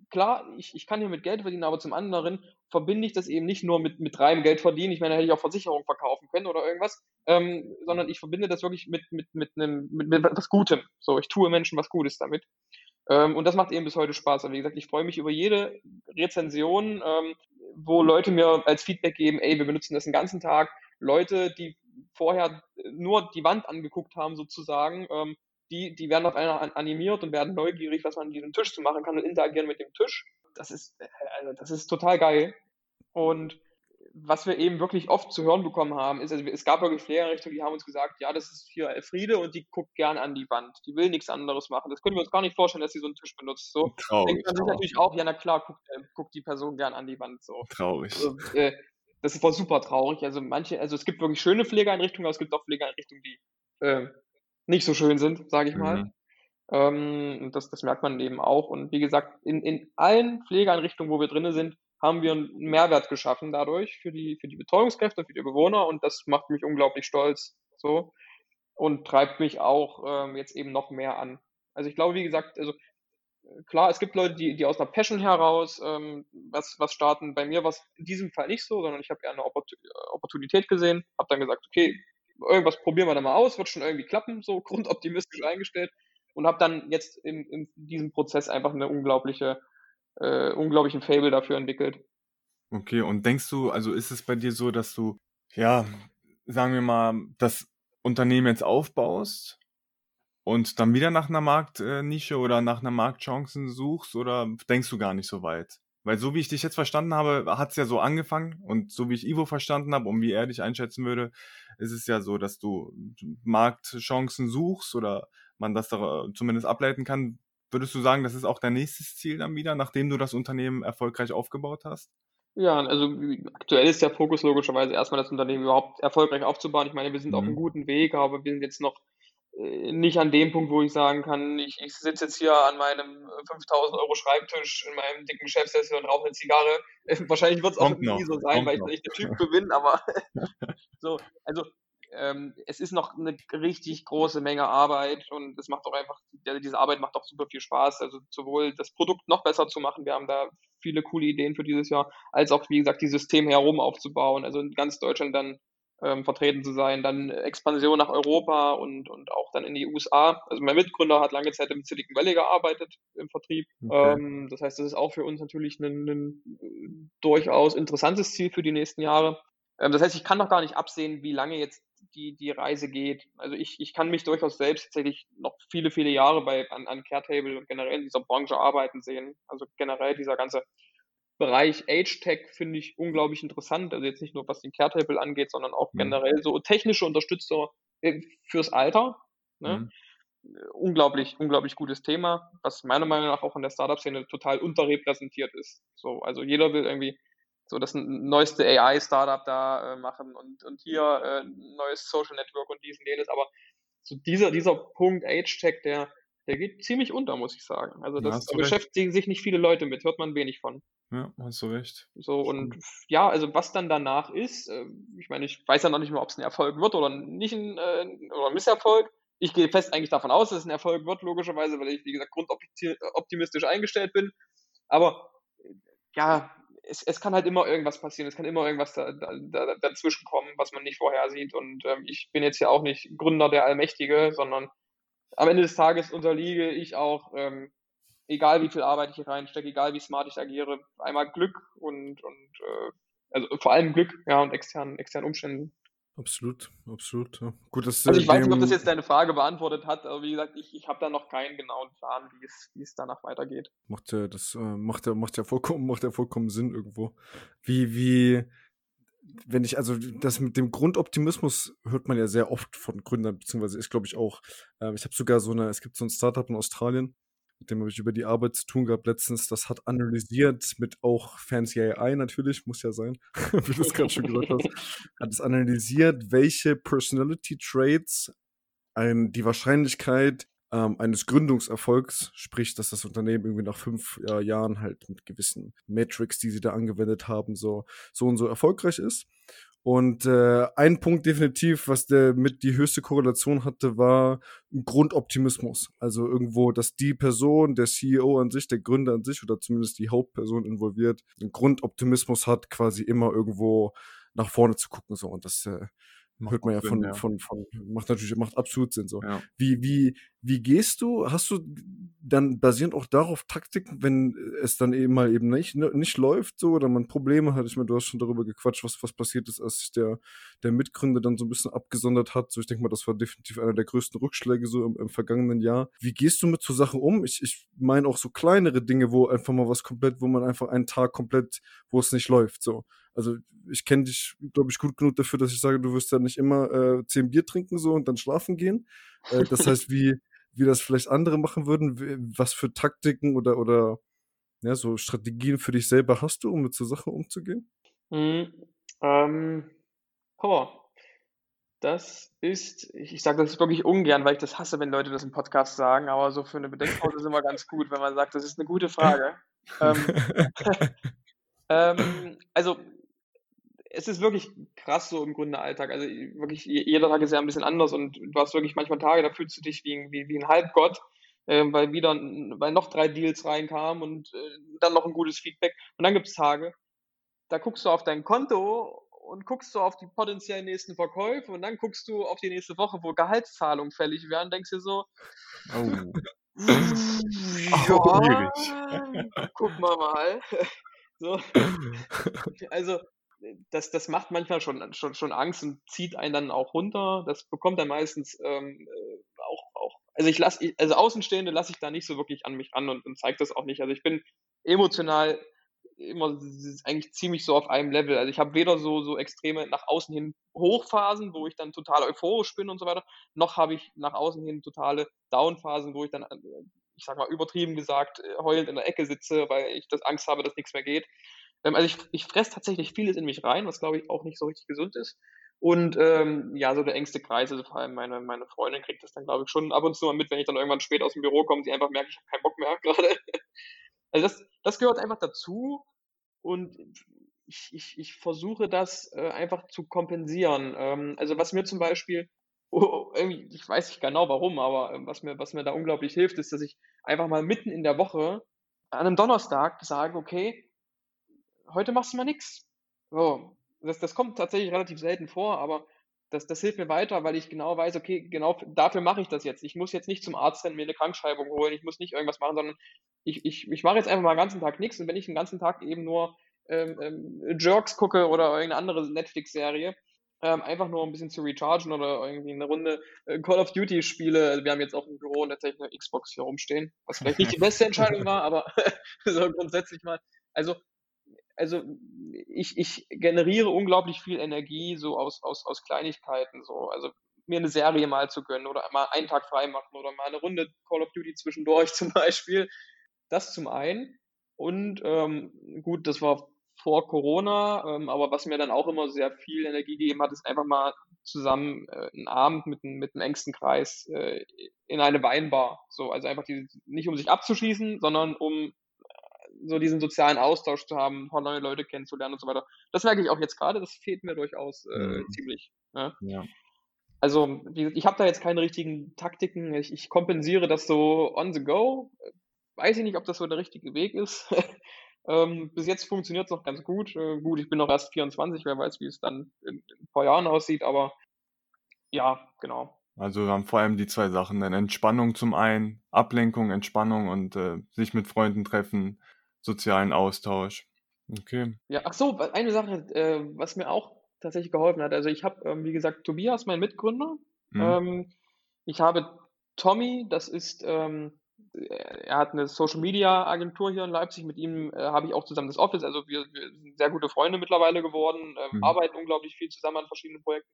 klar, ich, ich kann hier mit Geld verdienen, aber zum anderen verbinde ich das eben nicht nur mit, mit reinem Geld verdienen. Ich meine, da hätte ich auch Versicherungen verkaufen können oder irgendwas, ähm, sondern ich verbinde das wirklich mit, mit, mit, einem, mit, mit was Gutem. So, ich tue Menschen was Gutes damit. Ähm, und das macht eben bis heute Spaß. Aber wie gesagt, ich freue mich über jede Rezension, ähm, wo Leute mir als Feedback geben, ey, wir benutzen das den ganzen Tag. Leute, die vorher nur die Wand angeguckt haben, sozusagen, ähm, die, die werden auf einmal animiert und werden neugierig, was man an diesem Tisch zu machen kann und interagieren mit dem Tisch. Das ist, äh, also das ist total geil. Und was wir eben wirklich oft zu hören bekommen haben, ist, also es gab wirklich Pflegeeinrichtungen, die haben uns gesagt, ja, das ist hier Elfriede und die guckt gern an die Wand. Die will nichts anderes machen. Das können wir uns gar nicht vorstellen, dass sie so einen Tisch benutzt. So traurig, denkt man sich natürlich auch, ja, na klar, guckt, äh, guckt die Person gern an die Wand. So. Traurig. Also, äh, das war super traurig. Also manche, also es gibt wirklich schöne Pflegeeinrichtungen, aber es gibt auch Pflegeeinrichtungen, die äh, nicht so schön sind, sage ich mal. Mhm. Ähm, das, das merkt man eben auch. Und wie gesagt, in, in allen Pflegeeinrichtungen, wo wir drinnen sind, haben wir einen Mehrwert geschaffen dadurch für die, für die Betreuungskräfte, für die Bewohner und das macht mich unglaublich stolz so und treibt mich auch ähm, jetzt eben noch mehr an. Also ich glaube, wie gesagt, also klar, es gibt Leute, die, die aus einer Passion heraus ähm, was, was starten. Bei mir war es in diesem Fall nicht so, sondern ich habe eher eine Opportunität gesehen, habe dann gesagt, okay, irgendwas probieren wir da mal aus, wird schon irgendwie klappen, so grundoptimistisch eingestellt und habe dann jetzt in, in diesem Prozess einfach eine unglaubliche äh, unglaublichen Fable dafür entwickelt. Okay, und denkst du, also ist es bei dir so, dass du, ja, sagen wir mal, das Unternehmen jetzt aufbaust und dann wieder nach einer Marktnische oder nach einer Marktchancen suchst oder denkst du gar nicht so weit? Weil so wie ich dich jetzt verstanden habe, hat es ja so angefangen und so wie ich Ivo verstanden habe und wie er dich einschätzen würde, ist es ja so, dass du Marktchancen suchst oder man das da zumindest ableiten kann, Würdest du sagen, das ist auch dein nächstes Ziel dann wieder, nachdem du das Unternehmen erfolgreich aufgebaut hast? Ja, also aktuell ist der Fokus logischerweise erstmal das Unternehmen überhaupt erfolgreich aufzubauen. Ich meine, wir sind mhm. auf einem guten Weg, aber wir sind jetzt noch nicht an dem Punkt, wo ich sagen kann, ich, ich sitze jetzt hier an meinem 5000 Euro Schreibtisch in meinem dicken Chefsessel und rauche eine Zigarre. Wahrscheinlich wird es auch nie so sein, weil ich nicht der Typ bin, aber so, also ähm, es ist noch eine richtig große Menge Arbeit und es macht auch einfach, diese Arbeit macht auch super viel Spaß. Also sowohl das Produkt noch besser zu machen, wir haben da viele coole Ideen für dieses Jahr, als auch, wie gesagt, die Systeme herum aufzubauen, also in ganz Deutschland dann ähm, vertreten zu sein, dann Expansion nach Europa und, und auch dann in die USA. Also mein Mitgründer hat lange Zeit im Silicon Valley gearbeitet im Vertrieb. Okay. Ähm, das heißt, das ist auch für uns natürlich ein, ein durchaus interessantes Ziel für die nächsten Jahre. Ähm, das heißt, ich kann noch gar nicht absehen, wie lange jetzt die, die Reise geht. Also ich, ich kann mich durchaus selbst tatsächlich noch viele, viele Jahre bei, an, an Caretable und generell in dieser Branche arbeiten sehen. Also generell dieser ganze Bereich Age-Tech finde ich unglaublich interessant. Also jetzt nicht nur was den Caretable angeht, sondern auch mhm. generell so technische Unterstützer äh, fürs Alter. Ne? Mhm. Unglaublich, unglaublich gutes Thema, was meiner Meinung nach auch in der Startup-Szene total unterrepräsentiert ist. So, also jeder will irgendwie so das neueste AI-Startup da äh, machen und, und hier äh, neues Social Network und dies und jenes. Aber so dieser, dieser Punkt Age-Tech, der, der geht ziemlich unter, muss ich sagen. Also das da beschäftigen sich nicht viele Leute mit, hört man wenig von. Ja, hast du recht. So und ja, also was dann danach ist, äh, ich meine, ich weiß ja noch nicht mal, ob es ein Erfolg wird oder nicht ein, äh, oder ein Misserfolg. Ich gehe fest eigentlich davon aus, dass es ein Erfolg wird, logischerweise, weil ich, wie gesagt, grundoptimistisch eingestellt bin. Aber ja, es, es kann halt immer irgendwas passieren, es kann immer irgendwas da, da, dazwischen kommen, was man nicht vorher sieht. Und ähm, ich bin jetzt ja auch nicht Gründer der Allmächtige, sondern am Ende des Tages unterliege ich auch, ähm, egal wie viel Arbeit ich hier reinstecke, egal wie smart ich agiere, einmal Glück und, und äh, also vor allem Glück, ja, und externen, externen Umständen. Absolut, absolut. Ja. Gut, dass, also ich weiß nicht, ob das jetzt deine Frage beantwortet hat, aber wie gesagt, ich, ich habe da noch keinen genauen Plan, wie es, wie es danach weitergeht. Macht ja, das äh, macht ja, macht ja vollkommen, macht ja vollkommen Sinn irgendwo. Wie, wie, wenn ich, also das mit dem Grundoptimismus hört man ja sehr oft von Gründern, beziehungsweise ist, glaube ich, auch, äh, ich habe sogar so eine, es gibt so ein Startup in Australien, mit dem habe ich über die Arbeit zu tun gehabt letztens. Das hat analysiert mit auch fancy AI natürlich, muss ja sein, wie du es gerade schon gesagt hast. Hat es analysiert, welche Personality Traits ein, die Wahrscheinlichkeit ähm, eines Gründungserfolgs, sprich, dass das Unternehmen irgendwie nach fünf ja, Jahren halt mit gewissen Metrics, die sie da angewendet haben, so, so und so erfolgreich ist. Und äh, ein Punkt definitiv, was der mit die höchste Korrelation hatte, war Grundoptimismus. Also irgendwo, dass die Person, der CEO an sich, der Gründer an sich oder zumindest die Hauptperson involviert, einen Grundoptimismus hat, quasi immer irgendwo nach vorne zu gucken. So. Und das äh, hört man ja von, Sinn, ja. von, von, macht natürlich, macht absolut Sinn. So. Ja. Wie, wie, Wie gehst du? Hast du dann basierend auch darauf Taktiken, wenn es dann eben mal eben nicht, ne, nicht läuft so oder man Probleme hat? Ich meine, du hast schon darüber gequatscht, was, was passiert ist, als sich der, der Mitgründer dann so ein bisschen abgesondert hat. So, ich denke mal, das war definitiv einer der größten Rückschläge so im, im vergangenen Jahr. Wie gehst du mit so Sachen um? Ich, ich meine auch so kleinere Dinge, wo einfach mal was komplett, wo man einfach einen Tag komplett, wo es nicht läuft. So. Also ich kenne dich, glaube ich, gut genug dafür, dass ich sage, du wirst ja nicht immer äh, zehn Bier trinken so und dann schlafen gehen. Äh, das heißt, wie, wie das vielleicht andere machen würden, was für Taktiken oder, oder ja, so Strategien für dich selber hast du, um mit so Sachen umzugehen? Mhm. Ähm, oh, das ist, ich sage das wirklich ungern, weil ich das hasse, wenn Leute das im Podcast sagen, aber so für eine Bedenkpause ist immer ganz gut, wenn man sagt, das ist eine gute Frage. ähm, ähm, also es ist wirklich krass so im Grunde Alltag. Also wirklich, jeder Tag ist ja ein bisschen anders und du hast wirklich manchmal Tage, da fühlst du dich wie, wie, wie ein Halbgott, äh, weil wieder, weil noch drei Deals reinkamen und äh, dann noch ein gutes Feedback. Und dann gibt es Tage, da guckst du auf dein Konto und guckst du auf die potenziell nächsten Verkäufe und dann guckst du auf die nächste Woche, wo Gehaltszahlungen fällig werden, denkst dir so, oh. ja, guck mal mal. so. Also das, das macht manchmal schon, schon, schon Angst und zieht einen dann auch runter. Das bekommt dann meistens ähm, äh, auch, auch, also ich lasse, also Außenstehende lasse ich da nicht so wirklich an mich ran und, und zeige das auch nicht. Also ich bin emotional immer eigentlich ziemlich so auf einem Level. Also ich habe weder so, so extreme nach außen hin Hochphasen, wo ich dann total euphorisch bin und so weiter, noch habe ich nach außen hin totale Downphasen, wo ich dann, äh, ich sag mal übertrieben gesagt, äh, heulend in der Ecke sitze, weil ich das Angst habe, dass nichts mehr geht. Ähm, also ich, ich fresse tatsächlich vieles in mich rein, was glaube ich auch nicht so richtig gesund ist. Und ähm, ja, so der engste Kreis, also vor allem meine, meine Freundin kriegt das dann, glaube ich, schon ab und zu mal mit, wenn ich dann irgendwann spät aus dem Büro komme, sie einfach merkt, ich habe keinen Bock mehr gerade. also das, das gehört einfach dazu und ich, ich, ich versuche das äh, einfach zu kompensieren. Ähm, also was mir zum Beispiel, oh, irgendwie, ich weiß nicht genau warum, aber äh, was, mir, was mir da unglaublich hilft, ist, dass ich einfach mal mitten in der Woche an einem Donnerstag sage, okay, heute machst du mal nichts. So, das, das kommt tatsächlich relativ selten vor, aber das, das hilft mir weiter, weil ich genau weiß, okay, genau dafür mache ich das jetzt. Ich muss jetzt nicht zum Arzt rennen, mir eine Krankschreibung holen, ich muss nicht irgendwas machen, sondern ich, ich, ich mache jetzt einfach mal den ganzen Tag nichts und wenn ich den ganzen Tag eben nur ähm, ähm, Jerks gucke oder irgendeine andere Netflix-Serie, ähm, einfach nur ein bisschen zu rechargen oder irgendwie eine Runde äh, Call of Duty spiele. Also wir haben jetzt auch im Büro tatsächlich eine Xbox hier rumstehen, was vielleicht nicht die beste Entscheidung war, aber so grundsätzlich mal. Also also ich, ich generiere unglaublich viel Energie so aus, aus, aus Kleinigkeiten, so, also mir eine Serie mal zu gönnen oder mal einen Tag frei machen oder mal eine Runde Call of Duty zwischendurch zum Beispiel. Das zum einen. Und ähm, gut, das war vor Corona, ähm, aber was mir dann auch immer sehr viel Energie gegeben hat, ist einfach mal zusammen äh, einen Abend mit, mit einem engsten Kreis äh, in eine Weinbar. So, also einfach die, nicht um sich abzuschließen, sondern um so diesen sozialen Austausch zu haben, neue Leute kennenzulernen und so weiter. Das merke ich auch jetzt gerade, das fehlt mir durchaus äh, mhm. ziemlich. Ne? Ja. Also, ich habe da jetzt keine richtigen Taktiken. Ich, ich, kompensiere das so on the go. Weiß ich nicht, ob das so der richtige Weg ist. ähm, bis jetzt funktioniert es noch ganz gut. Äh, gut, ich bin noch erst 24, wer weiß, wie es dann in, in ein paar Jahren aussieht, aber ja, genau. Also wir haben vor allem die zwei Sachen, dann Entspannung zum einen, Ablenkung, Entspannung und äh, sich mit Freunden treffen, sozialen Austausch. Okay. Ja, ach so, eine Sache, äh, was mir auch tatsächlich geholfen hat. Also ich habe, ähm, wie gesagt, Tobias, mein Mitgründer. Mhm. Ähm, ich habe Tommy, das ist, ähm, er hat eine Social Media Agentur hier in Leipzig. Mit ihm äh, habe ich auch zusammen das Office. Also wir, wir sind sehr gute Freunde mittlerweile geworden, ähm, mhm. arbeiten unglaublich viel zusammen an verschiedenen Projekten.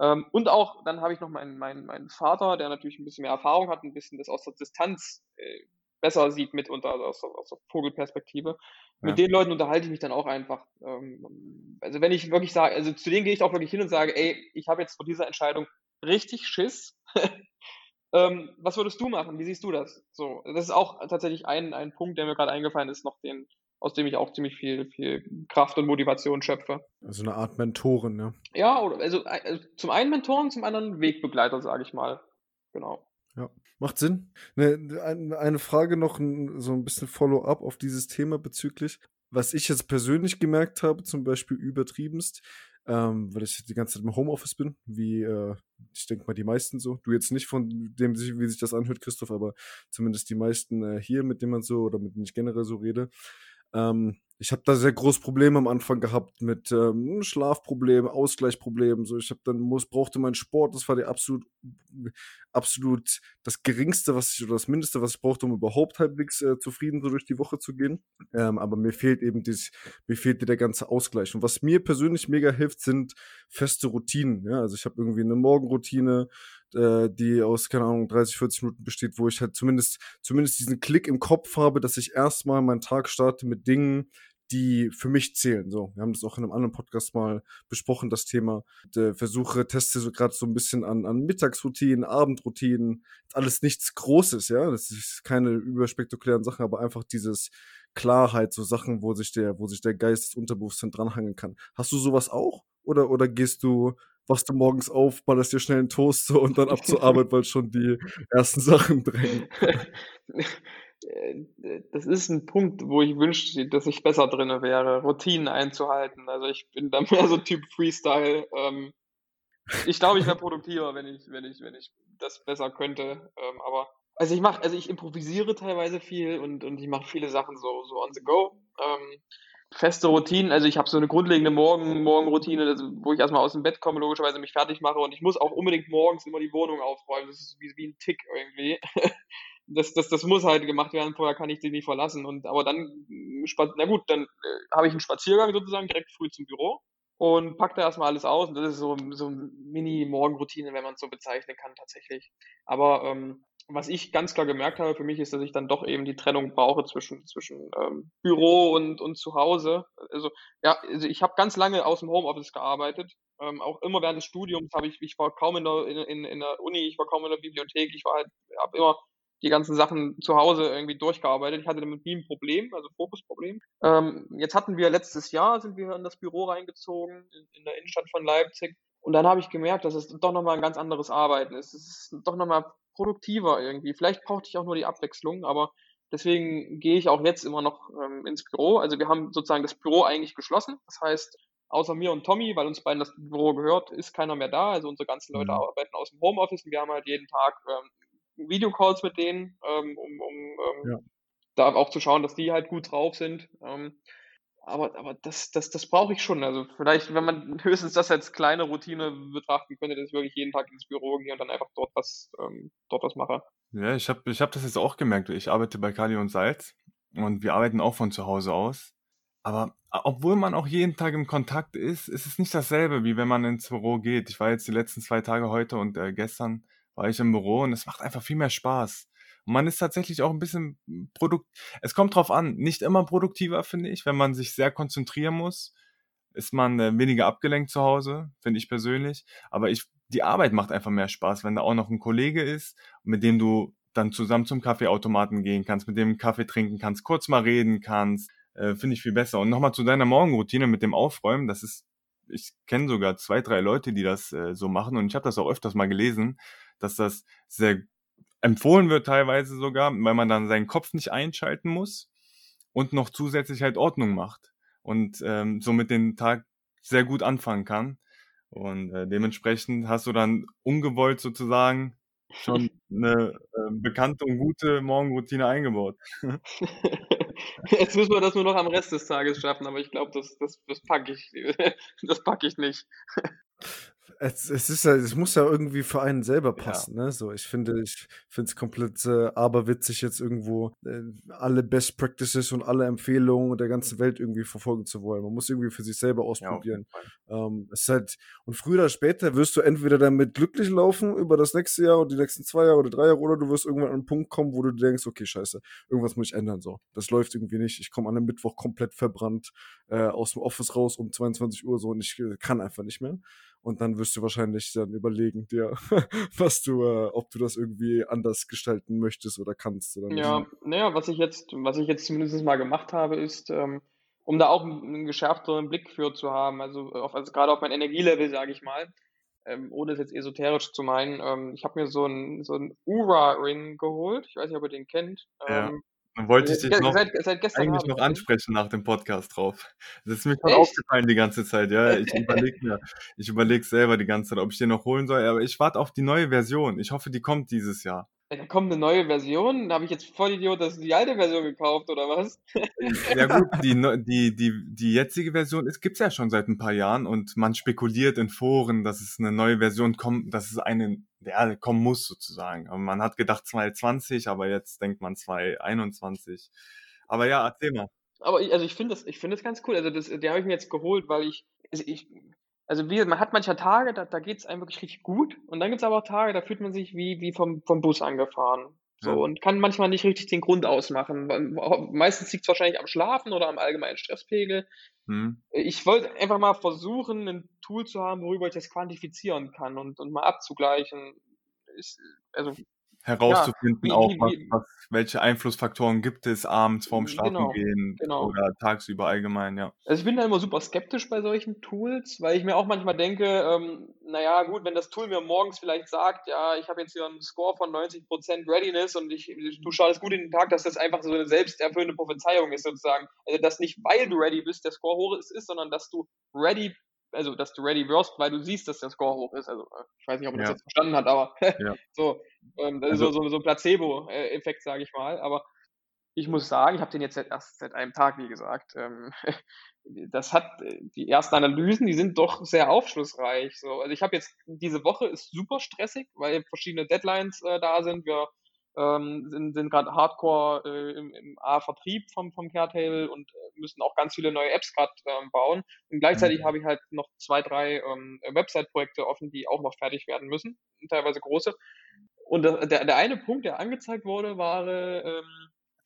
Ähm, und auch, dann habe ich noch meinen, meinen, meinen Vater, der natürlich ein bisschen mehr Erfahrung hat, ein bisschen das aus der Distanz äh, besser sieht mitunter, also aus, aus der Vogelperspektive. Ja. Mit den Leuten unterhalte ich mich dann auch einfach. Ähm, also wenn ich wirklich sage, also zu denen gehe ich auch wirklich hin und sage, ey, ich habe jetzt vor dieser Entscheidung richtig Schiss. ähm, was würdest du machen? Wie siehst du das? So, das ist auch tatsächlich ein, ein Punkt, der mir gerade eingefallen ist, noch den, aus dem ich auch ziemlich viel, viel Kraft und Motivation schöpfe. Also eine Art Mentoren, ne? Ja, oder, also, also zum einen Mentoren, zum anderen Wegbegleiter, sage ich mal. Genau. Ja, macht Sinn. Ne, eine Frage noch, so ein bisschen Follow-up auf dieses Thema bezüglich. Was ich jetzt persönlich gemerkt habe, zum Beispiel übertriebenst, ähm, weil ich die ganze Zeit im Homeoffice bin, wie äh, ich denke mal die meisten so. Du jetzt nicht von dem, wie sich das anhört, Christoph, aber zumindest die meisten äh, hier, mit denen man so oder mit denen ich generell so rede. Ähm, ich habe da sehr große Probleme am Anfang gehabt mit ähm, Schlafproblemen, Ausgleichproblemen. So, ich habe dann muss brauchte meinen Sport. Das war der absolut, absolut das Geringste, was ich oder das Mindeste, was ich brauchte, um überhaupt halbwegs äh, zufrieden so durch die Woche zu gehen. Ähm, aber mir fehlt eben dieses, mir fehlt der ganze Ausgleich. Und was mir persönlich mega hilft, sind feste Routinen. Ja, also ich habe irgendwie eine Morgenroutine, äh, die aus, keine Ahnung, 30, 40 Minuten besteht, wo ich halt zumindest, zumindest diesen Klick im Kopf habe, dass ich erstmal meinen Tag starte mit Dingen, die für mich zählen. So, wir haben das auch in einem anderen Podcast mal besprochen, das Thema. Der Versuche, teste so gerade so ein bisschen an, an Mittagsroutinen, Abendroutinen, alles nichts Großes, ja. Das ist keine überspektakulären Sachen, aber einfach dieses Klarheit, so Sachen, wo sich der, wo sich der Geist des Unterbewusstsein dranhangen kann. Hast du sowas auch? Oder, oder gehst du wachst du morgens auf, ballerst dir schnell einen Toast so und dann ab zur Arbeit, weil schon die ersten Sachen drängen. Das ist ein Punkt, wo ich wünschte, dass ich besser drin wäre, Routinen einzuhalten. Also ich bin da mehr so Typ Freestyle. Ähm, ich glaube, ich wäre produktiver, wenn ich, wenn ich, wenn ich das besser könnte. Ähm, aber also ich mache, also ich improvisiere teilweise viel und, und ich mache viele Sachen so, so on the go. Feste Routinen, also ich habe so eine grundlegende Morgen, Morgenroutine, wo ich erstmal aus dem Bett komme, logischerweise mich fertig mache und ich muss auch unbedingt morgens immer die Wohnung aufräumen. Das ist wie, wie ein Tick irgendwie. das, das, das muss halt gemacht werden, vorher kann ich sie nicht verlassen. Und aber dann, na gut, dann äh, habe ich einen Spaziergang sozusagen direkt früh zum Büro und packe da erstmal alles aus. Und das ist so, so eine Mini-Morgenroutine, wenn man es so bezeichnen kann, tatsächlich. Aber ähm, was ich ganz klar gemerkt habe für mich ist, dass ich dann doch eben die Trennung brauche zwischen, zwischen ähm, Büro und, und zu Hause. Also ja, also ich habe ganz lange aus dem Homeoffice gearbeitet. Ähm, auch immer während des Studiums habe ich, ich war kaum in der, in, in der Uni, ich war kaum in der Bibliothek, ich war halt, habe immer die ganzen Sachen zu Hause irgendwie durchgearbeitet. Ich hatte damit nie ein Problem, also Fokusproblem. Ähm, jetzt hatten wir letztes Jahr, sind wir in das Büro reingezogen, in, in der Innenstadt von Leipzig. Und dann habe ich gemerkt, dass es doch nochmal ein ganz anderes Arbeiten ist. Es ist doch nochmal produktiver irgendwie. Vielleicht brauchte ich auch nur die Abwechslung, aber deswegen gehe ich auch jetzt immer noch ähm, ins Büro. Also wir haben sozusagen das Büro eigentlich geschlossen. Das heißt, außer mir und Tommy, weil uns beiden das Büro gehört, ist keiner mehr da. Also unsere ganzen Leute mhm. arbeiten aus dem Homeoffice und wir haben halt jeden Tag ähm, Videocalls mit denen, ähm, um, um ähm, ja. da auch zu schauen, dass die halt gut drauf sind. Ähm, aber, aber das, das, das brauche ich schon. Also vielleicht, wenn man höchstens das als kleine Routine betrachten könnte, dass ich wirklich jeden Tag ins Büro gehe und dann einfach dort was, ähm, dort was mache. Ja, ich habe ich hab das jetzt auch gemerkt. Ich arbeite bei Kali und Salz und wir arbeiten auch von zu Hause aus. Aber obwohl man auch jeden Tag im Kontakt ist, ist es nicht dasselbe, wie wenn man ins Büro geht. Ich war jetzt die letzten zwei Tage heute und äh, gestern war ich im Büro und es macht einfach viel mehr Spaß. Man ist tatsächlich auch ein bisschen produkt. Es kommt drauf an, nicht immer produktiver, finde ich. Wenn man sich sehr konzentrieren muss, ist man äh, weniger abgelenkt zu Hause, finde ich persönlich. Aber ich, die Arbeit macht einfach mehr Spaß, wenn da auch noch ein Kollege ist, mit dem du dann zusammen zum Kaffeeautomaten gehen kannst, mit dem Kaffee trinken kannst, kurz mal reden kannst, äh, finde ich viel besser. Und nochmal zu deiner Morgenroutine mit dem Aufräumen, das ist, ich kenne sogar zwei, drei Leute, die das äh, so machen und ich habe das auch öfters mal gelesen, dass das sehr empfohlen wird teilweise sogar, weil man dann seinen Kopf nicht einschalten muss und noch zusätzlich halt Ordnung macht und ähm, somit den Tag sehr gut anfangen kann. Und äh, dementsprechend hast du dann ungewollt sozusagen schon eine äh, bekannte und gute Morgenroutine eingebaut. Jetzt müssen wir das nur noch am Rest des Tages schaffen, aber ich glaube, das, das, das packe ich, das packe ich nicht. Es, es ist ja, es muss ja irgendwie für einen selber passen, ja. ne? So, ich finde, ich finde es komplett äh, aberwitzig, jetzt irgendwo äh, alle Best Practices und alle Empfehlungen der ganzen Welt irgendwie verfolgen zu wollen. Man muss irgendwie für sich selber ausprobieren. Ja, ähm, es ist halt, und früher oder später wirst du entweder damit glücklich laufen über das nächste Jahr oder die nächsten zwei Jahre oder drei Jahre, oder du wirst irgendwann an einen Punkt kommen, wo du denkst, okay, scheiße, irgendwas muss ich ändern. So, das läuft irgendwie nicht. Ich komme an einem Mittwoch komplett verbrannt äh, aus dem Office raus um 22 Uhr so und ich äh, kann einfach nicht mehr. Und dann wirst du wahrscheinlich dann überlegen, dir, was du, äh, ob du das irgendwie anders gestalten möchtest oder kannst oder. Ja, naja, was ich jetzt, was ich jetzt zumindest mal gemacht habe, ist, ähm, um da auch einen geschärfteren Blick für zu haben, also, auf, also gerade auf mein Energielevel, sage ich mal, ähm, ohne es jetzt esoterisch zu meinen, ähm, ich habe mir so einen so Ura-Ring geholt, ich weiß nicht, ob ihr den kennt. Ja. Ähm, Dann wollte ich dich noch seit, seit eigentlich noch ansprechen nach dem Podcast drauf. Das ist mir schon aufgefallen die ganze Zeit. Ja, ich überlege mir, ich überlege selber die ganze Zeit, ob ich den noch holen soll. Aber ich warte auf die neue Version. Ich hoffe, die kommt dieses Jahr. Da kommt eine neue Version. Da habe ich jetzt voll Idiot, dass die alte Version gekauft oder was? Ja gut, die, die, die, die jetzige Version gibt es ja schon seit ein paar Jahren und man spekuliert in Foren, dass es eine neue Version kommt, dass es eine ja, kommen muss sozusagen. Man hat gedacht 2020, aber jetzt denkt man 2021. Aber ja, erzähl mal. Aber ich, also ich finde das, ich das ganz cool. Also das, die habe ich mir jetzt geholt, weil ich, also ich, also wie, man hat manchmal Tage, da, da geht es einem wirklich richtig gut. Und dann gibt es aber auch Tage, da fühlt man sich wie, wie vom, vom Bus angefahren. So, ja. und kann manchmal nicht richtig den Grund ausmachen. Meistens liegt es wahrscheinlich am Schlafen oder am allgemeinen Stresspegel. Hm. Ich wollte einfach mal versuchen, ein Tool zu haben, worüber ich das quantifizieren kann und, und mal abzugleichen. Ist, also herauszufinden, ja, wie, auch wie, was, welche Einflussfaktoren gibt es abends vorm Schlafengehen genau, genau. oder tagsüber allgemein, ja. Also ich bin da immer super skeptisch bei solchen Tools, weil ich mir auch manchmal denke, ähm, naja gut, wenn das Tool mir morgens vielleicht sagt, ja, ich habe jetzt hier einen Score von 90% Readiness und ich, du schaust gut in den Tag, dass das einfach so eine selbsterfüllende Prophezeiung ist sozusagen. Also dass nicht, weil du ready bist, der Score hoch ist, ist sondern dass du ready also dass du ready wirst, weil du siehst, dass der Score hoch ist. Also äh, ich weiß nicht, ob man ja. das jetzt verstanden hat, aber ja. so, ähm, das also, ist so, so, so ein Placebo-Effekt, sage ich mal. Aber ich muss sagen, ich habe den jetzt erst seit einem Tag, wie gesagt. Ähm, das hat die ersten Analysen, die sind doch sehr aufschlussreich. So, also ich habe jetzt diese Woche ist super stressig, weil verschiedene Deadlines äh, da sind. Wir ähm, sind, sind gerade Hardcore äh, im, im A-Vertrieb vom, vom Caretail und äh, müssen auch ganz viele neue Apps gerade ähm, bauen. Und gleichzeitig mhm. habe ich halt noch zwei, drei ähm, Website-Projekte offen, die auch noch fertig werden müssen, teilweise große. Und der, der eine Punkt, der angezeigt wurde, war, ähm,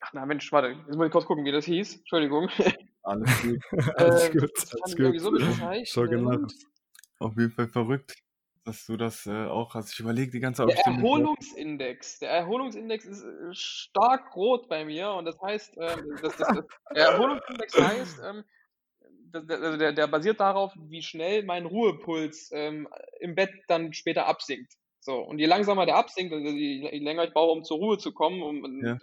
ach na Mensch, warte, jetzt muss ich kurz gucken, wie das hieß. Entschuldigung. Alles gut. Alles gut. Alles gut. So Schau genau. Auf jeden Fall verrückt dass du das äh, auch hast. Ich überlege die ganze Zeit. Der Erholungsindex. Der Erholungsindex ist äh, stark rot bei mir und das heißt, ähm, das, das, das, der Erholungsindex heißt, ähm, also der, der, basiert darauf, wie schnell mein Ruhepuls ähm, im Bett dann später absinkt. So, und je langsamer der absinkt, also je, je länger ich brauche, um zur Ruhe zu kommen, um, ja. Äh,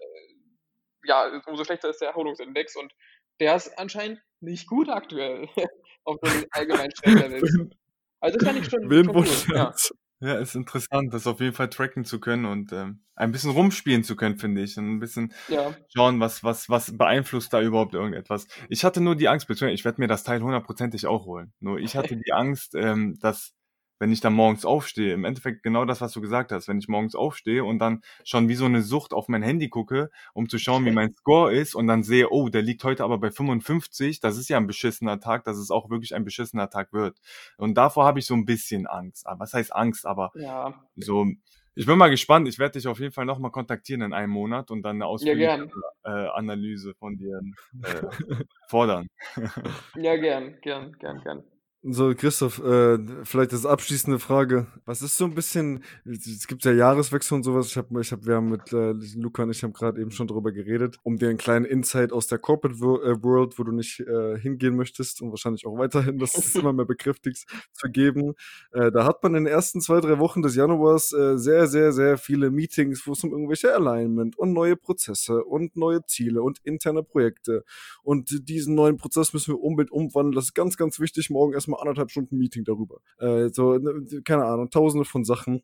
ja, umso schlechter ist der Erholungsindex und der ist anscheinend nicht gut aktuell auf dem allgemeinen Stresslevel. Also das fand ich schon, Wen schon cool. Ja. ja, ist interessant, das auf jeden Fall tracken zu können und ähm, ein bisschen rumspielen zu können, finde ich. Und ein bisschen ja. schauen, was, was, was beeinflusst da überhaupt irgendetwas. Ich hatte nur die Angst, beziehungsweise ich werde mir das Teil hundertprozentig auch holen. Nur ich hatte die Angst, ähm, dass wenn ich dann morgens aufstehe, im Endeffekt genau das, was du gesagt hast, wenn ich morgens aufstehe und dann schon wie so eine Sucht auf mein Handy gucke, um zu schauen, wie mein Score ist und dann sehe, oh, der liegt heute aber bei 55, das ist ja ein beschissener Tag, dass es auch wirklich ein beschissener Tag wird. Und davor habe ich so ein bisschen Angst. Ah, was heißt Angst? Aber ja. so, ich bin mal gespannt. Ich werde dich auf jeden Fall nochmal kontaktieren in einem Monat und dann eine ausführliche ja, äh, Analyse von dir äh, fordern. ja, gern, gern, gern, gern. So, Christoph, äh, vielleicht als abschließende Frage. Was ist so ein bisschen, es gibt ja Jahreswechsel und sowas. Ich habe, ich hab, wir haben mit äh, Luca und ich haben gerade eben schon darüber geredet, um dir einen kleinen Insight aus der Corporate äh, World, wo du nicht äh, hingehen möchtest und wahrscheinlich auch weiterhin das immer mehr bekräftigst, zu geben. Äh, da hat man in den ersten zwei, drei Wochen des Januars äh, sehr, sehr, sehr viele Meetings, wo es um irgendwelche Alignment und neue Prozesse und neue Ziele und interne Projekte. Und diesen neuen Prozess müssen wir unbedingt umwandeln. Das ist ganz, ganz wichtig, morgen erstmal mal anderthalb Stunden Meeting darüber. Äh, so, ne, keine Ahnung, tausende von Sachen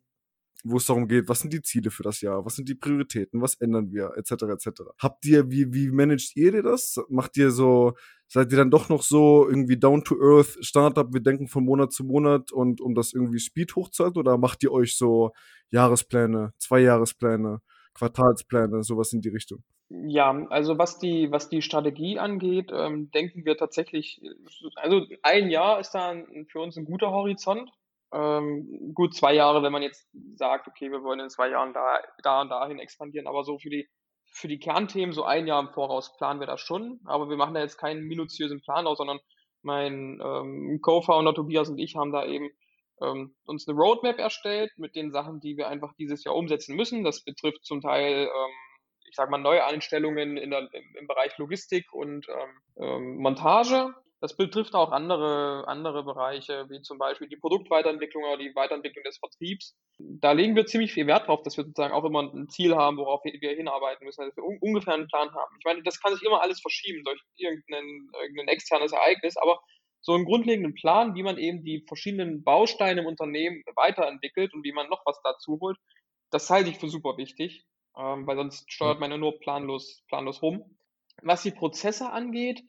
wo es darum geht, was sind die Ziele für das Jahr, was sind die Prioritäten, was ändern wir, etc. etc. Habt ihr, wie, wie managt ihr das? Macht ihr so, seid ihr dann doch noch so irgendwie down to earth Startup, wir denken von Monat zu Monat und um das irgendwie Speed hochzuhalten oder macht ihr euch so Jahrespläne, Zweijahrespläne, Quartalspläne, sowas in die Richtung? Ja, also was die, was die Strategie angeht, ähm, denken wir tatsächlich, also ein Jahr ist da für uns ein guter Horizont. Ähm, gut zwei Jahre, wenn man jetzt sagt, okay, wir wollen in zwei Jahren da, da und dahin expandieren, aber so für die, für die Kernthemen, so ein Jahr im Voraus planen wir das schon, aber wir machen da jetzt keinen minutiösen Plan aus, sondern mein ähm, Co-Founder Tobias und ich haben da eben ähm, uns eine Roadmap erstellt mit den Sachen, die wir einfach dieses Jahr umsetzen müssen. Das betrifft zum Teil ähm, ich sage mal, Neueinstellungen in der, im, Bereich Logistik und ähm, ähm, Montage. das betrifft auch andere, andere Bereiche, wie zum Beispiel die Produktweiterentwicklung oder die Weiterentwicklung des Vertriebs. Da legen wir ziemlich viel Wert drauf, dass wir sozusagen auch immer ein Ziel haben, worauf wir hinarbeiten müssen, dass wir ungefähr einen Plan haben. Ich meine, das kann sich immer alles verschieben durch irgendein externes Ereignis, aber so einen grundlegenden Plan, wie man eben die verschiedenen Bausteine im Unternehmen weiterentwickelt und wie man noch was dazu holt, das halte ich für super wichtig, ähm, weil sonst steuert man ja nur planlos, planlos rum. Was die Prozesse angeht,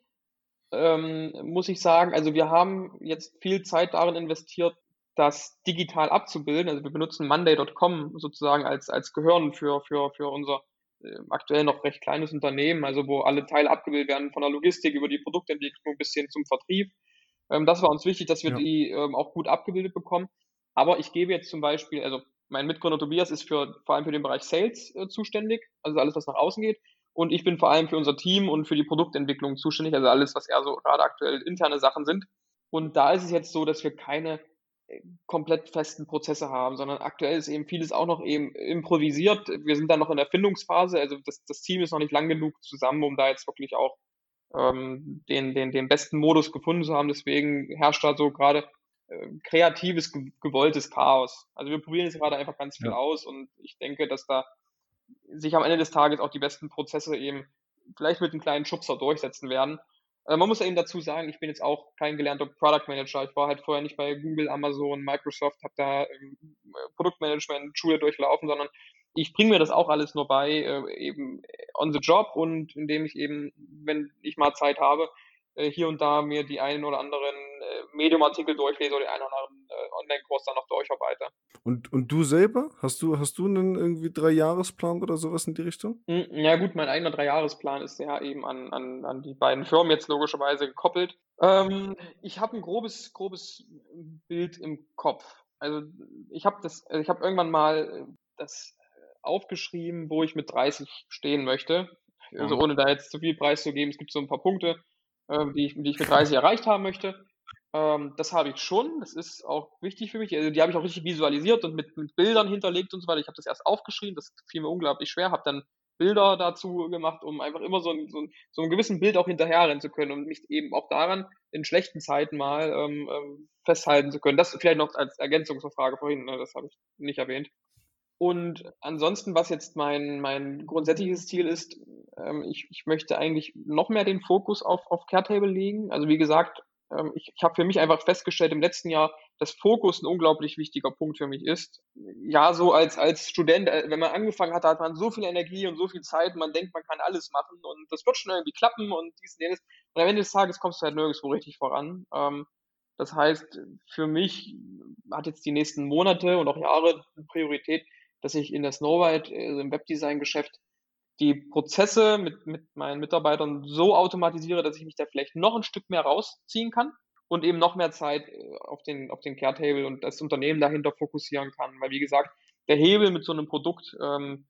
ähm, muss ich sagen, also wir haben jetzt viel Zeit darin investiert, das digital abzubilden. Also wir benutzen Monday.com sozusagen als, als Gehirn für, für, für unser äh, aktuell noch recht kleines Unternehmen, also wo alle Teile abgebildet werden, von der Logistik über die Produktentwicklung bis hin zum Vertrieb. Ähm, das war uns wichtig, dass wir ja. die ähm, auch gut abgebildet bekommen. Aber ich gebe jetzt zum Beispiel, also mein Mitgründer Tobias ist für, vor allem für den Bereich Sales äh, zuständig, also alles, was nach außen geht. Und ich bin vor allem für unser Team und für die Produktentwicklung zuständig, also alles, was eher so gerade aktuell interne Sachen sind. Und da ist es jetzt so, dass wir keine äh, komplett festen Prozesse haben, sondern aktuell ist eben vieles auch noch eben improvisiert. Wir sind da noch in der Findungsphase, also das, das Team ist noch nicht lang genug zusammen, um da jetzt wirklich auch ähm, den, den, den besten Modus gefunden zu haben. Deswegen herrscht da so gerade äh, kreatives, gewolltes Chaos. Also wir probieren jetzt gerade einfach ganz viel ja. aus und ich denke, dass da sich am Ende des Tages auch die besten Prozesse eben vielleicht mit einem kleinen Schubser durchsetzen werden. Also man muss eben dazu sagen, ich bin jetzt auch kein gelernter Product Manager. Ich war halt vorher nicht bei Google, Amazon, Microsoft, habe da ähm, Produktmanagement, Schule durchlaufen, sondern ich bringe mir das auch alles nur bei, äh, eben on the job und indem ich eben, wenn ich mal Zeit habe, äh, hier und da mir die einen oder anderen äh, Medium-Artikel durchlese oder die einen oder anderen äh, Online-Kurs dann noch durcharbeite. Und, und du selber? Hast du, hast du einen irgendwie Dreijahresplan oder sowas in die Richtung? Hm, ja gut, mein eigener Dreijahresplan ist ja eben an, an, an die beiden Firmen jetzt logischerweise gekoppelt. Ähm, ich habe ein grobes, grobes Bild im Kopf. Also ich habe das, also ich habe irgendwann mal das aufgeschrieben, wo ich mit 30 stehen möchte. Also ohne da jetzt zu viel Preis zu geben. Es gibt so ein paar Punkte, äh, die, ich, die ich mit 30 erreicht haben möchte. Ähm, das habe ich schon. Das ist auch wichtig für mich. Also die habe ich auch richtig visualisiert und mit, mit Bildern hinterlegt und so weiter. Ich habe das erst aufgeschrieben. Das fiel mir unglaublich schwer. Habe dann Bilder dazu gemacht, um einfach immer so, ein, so, ein, so einem gewissen Bild auch hinterherrennen zu können und mich eben auch daran in schlechten Zeiten mal ähm, ähm, festhalten zu können. Das vielleicht noch als Ergänzungsfrage vorhin, ne, das habe ich nicht erwähnt. Und ansonsten, was jetzt mein, mein grundsätzliches Ziel ist, ähm, ich, ich möchte eigentlich noch mehr den Fokus auf, auf Caretable legen. Also wie gesagt, ähm, ich, ich habe für mich einfach festgestellt im letzten Jahr, dass Fokus ein unglaublich wichtiger Punkt für mich ist. Ja, so als, als Student, äh, wenn man angefangen hat, hat man so viel Energie und so viel Zeit, man denkt, man kann alles machen und das wird schon irgendwie klappen und dies und jenes. Und am Ende des Tages kommst du halt nirgendwo richtig voran. Ähm, das heißt, für mich hat jetzt die nächsten Monate und auch Jahre Priorität, dass ich in der Snowride, also im Webdesign-Geschäft, die Prozesse mit, mit meinen Mitarbeitern so automatisiere, dass ich mich da vielleicht noch ein Stück mehr rausziehen kann und eben noch mehr Zeit äh, auf den, auf den Care-Table und das Unternehmen dahinter fokussieren kann. Weil, wie gesagt, der Hebel mit so einem Produkt ähm,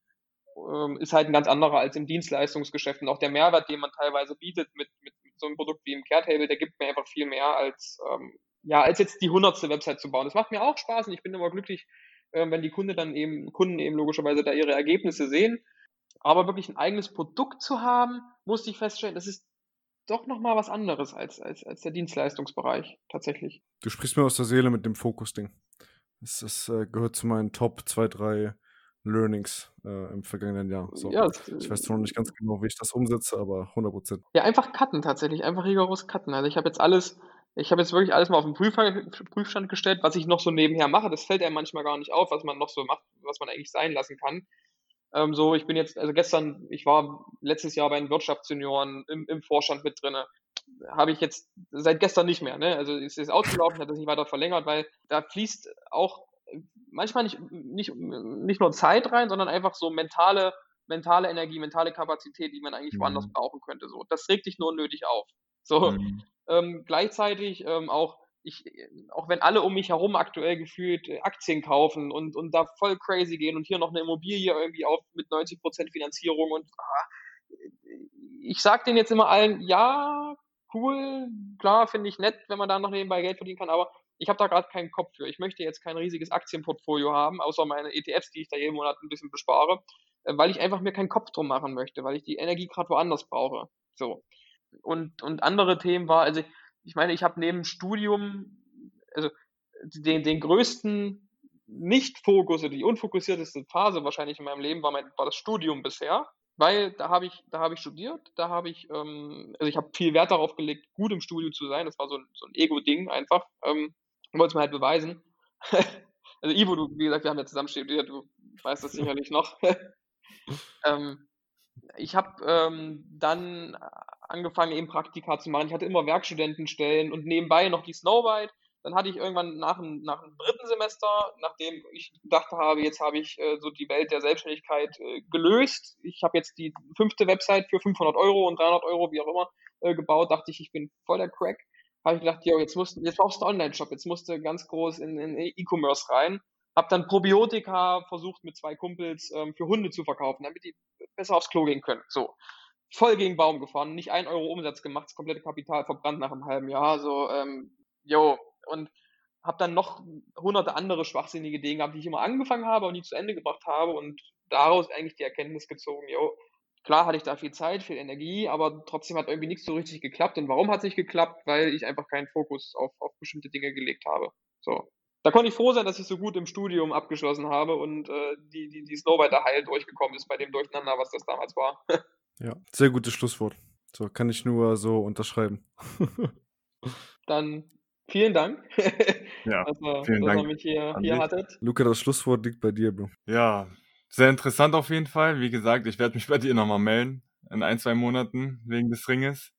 ähm, ist halt ein ganz anderer als im Dienstleistungsgeschäft. Und auch der Mehrwert, den man teilweise bietet mit, mit, mit so einem Produkt wie im Care-Table, der gibt mir einfach viel mehr als, ähm, ja, als jetzt die hundertste Website zu bauen. Das macht mir auch Spaß und ich bin immer glücklich, äh, wenn die Kunde dann eben, Kunden eben logischerweise da ihre Ergebnisse sehen aber wirklich ein eigenes Produkt zu haben, musste ich feststellen, das ist doch nochmal was anderes als, als, als der Dienstleistungsbereich tatsächlich. Du sprichst mir aus der Seele mit dem Fokus-Ding. Das, das äh, gehört zu meinen Top 2, 3 Learnings äh, im vergangenen Jahr. So. Ja, das, ich weiß noch nicht ganz genau, wie ich das umsetze, aber 100 Prozent. Ja, einfach cutten tatsächlich, einfach rigoros cutten. Also ich habe jetzt alles, ich habe jetzt wirklich alles mal auf den Prüfstand gestellt, was ich noch so nebenher mache. Das fällt einem manchmal gar nicht auf, was man noch so macht, was man eigentlich sein lassen kann. Ähm, so, ich bin jetzt, also gestern, ich war letztes Jahr bei den Wirtschaftssenioren im, im Vorstand mit drinne. Habe ich jetzt seit gestern nicht mehr. Ne? Also es ist ausgelaufen, hat das nicht weiter verlängert, weil da fließt auch manchmal nicht, nicht, nicht nur Zeit rein, sondern einfach so mentale, mentale Energie, mentale Kapazität, die man eigentlich mhm. woanders brauchen könnte. So, das regt dich nur unnötig auf. So, mhm. ähm, gleichzeitig ähm, auch ich, auch wenn alle um mich herum aktuell gefühlt äh, Aktien kaufen und, und da voll crazy gehen und hier noch eine Immobilie irgendwie auf mit 90% Finanzierung und ah, ich sag denen jetzt immer allen, ja, cool, klar, finde ich nett, wenn man da noch nebenbei Geld verdienen kann, aber ich habe da gerade keinen Kopf für. Ich möchte jetzt kein riesiges Aktienportfolio haben, außer meine ETFs, die ich da jeden Monat ein bisschen bespare, äh, weil ich einfach mir keinen Kopf drum machen möchte, weil ich die Energie gerade woanders brauche. So. Und, und andere Themen war, also ich meine, ich habe neben Studium, also den, den größten Nicht-Fokus oder die unfokussierteste Phase wahrscheinlich in meinem Leben war, mein, war das Studium bisher. Weil da habe ich, da ich studiert, da habe ich, ähm, also ich habe viel Wert darauf gelegt, gut im Studio zu sein. Das war so ein, so ein Ego-Ding einfach. Ähm, wollte es mir halt beweisen. also Ivo, du, wie gesagt, wir haben ja zusammen studiert, du weißt das sicherlich noch. ähm, ich habe ähm, dann angefangen, eben Praktika zu machen. Ich hatte immer Werkstudentenstellen und nebenbei noch die Snowbite. Dann hatte ich irgendwann nach dem, nach dem dritten Semester, nachdem ich gedacht habe, jetzt habe ich äh, so die Welt der Selbstständigkeit äh, gelöst. Ich habe jetzt die fünfte Website für 500 Euro und 300 Euro, wie auch immer, äh, gebaut. Dachte ich, ich bin voll der Crack. Habe ich gedacht, jo, jetzt, musst, jetzt brauchst du einen Online-Shop. Jetzt musst du ganz groß in, in E-Commerce rein. Hab dann Probiotika versucht mit zwei Kumpels ähm, für Hunde zu verkaufen, damit die besser aufs Klo gehen können. So. Voll gegen Baum gefahren, nicht ein Euro Umsatz gemacht, das komplette Kapital verbrannt nach einem halben Jahr. So, ähm, yo, und habe dann noch hunderte andere schwachsinnige Dinge gehabt, die ich immer angefangen habe und nie zu Ende gebracht habe und daraus eigentlich die Erkenntnis gezogen, yo, klar hatte ich da viel Zeit, viel Energie, aber trotzdem hat irgendwie nichts so richtig geklappt. Und warum hat es nicht geklappt? Weil ich einfach keinen Fokus auf, auf bestimmte Dinge gelegt habe. So. Da konnte ich froh sein, dass ich so gut im Studium abgeschlossen habe und äh, die, die, die Snowbiter heil durchgekommen ist bei dem Durcheinander, was das damals war. ja, sehr gutes Schlusswort. So, kann ich nur so unterschreiben. Dann Vielen Dank, ja, dass, ihr, vielen dass Dank ihr mich hier, hier hattet. Luca, das Schlusswort liegt bei dir, Bro. Ja, sehr interessant auf jeden Fall. Wie gesagt, ich werde mich bei dir nochmal melden in ein, zwei Monaten wegen des Ringes.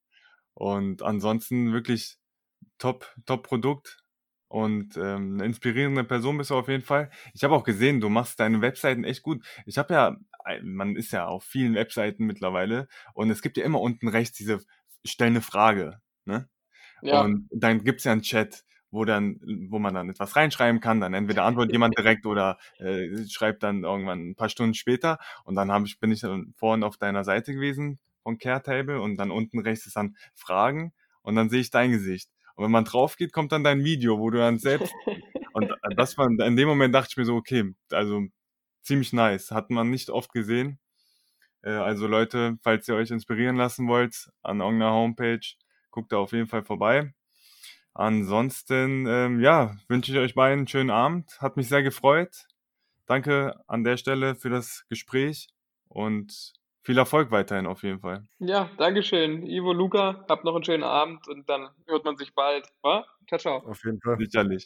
Und ansonsten wirklich top, top Produkt und ähm, eine inspirierende Person bist du auf jeden Fall. Ich habe auch gesehen, du machst deine Webseiten echt gut. Ich habe ja, man ist ja auf vielen Webseiten mittlerweile und es gibt ja immer unten rechts diese stell eine Frage. Ne? Ja. Und dann gibt's ja einen Chat, wo dann, wo man dann etwas reinschreiben kann, dann entweder antwortet jemand direkt oder äh, schreibt dann irgendwann ein paar Stunden später. Und dann hab ich, bin ich dann vorhin auf deiner Seite gewesen von Caretable und dann unten rechts ist dann Fragen und dann sehe ich dein Gesicht. Und wenn man drauf geht, kommt dann dein Video, wo du dann selbst und das war in dem Moment dachte ich mir so, okay, also ziemlich nice, hat man nicht oft gesehen. Äh, also Leute, falls ihr euch inspirieren lassen wollt an irgendeiner Homepage, Guckt da auf jeden Fall vorbei. Ansonsten, ähm, ja, wünsche ich euch beiden einen schönen Abend. Hat mich sehr gefreut. Danke an der Stelle für das Gespräch und viel Erfolg weiterhin auf jeden Fall. Ja, Dankeschön. Ivo, Luca, habt noch einen schönen Abend und dann hört man sich bald. Wa? Ciao, ciao. Auf jeden Fall. Sicherlich.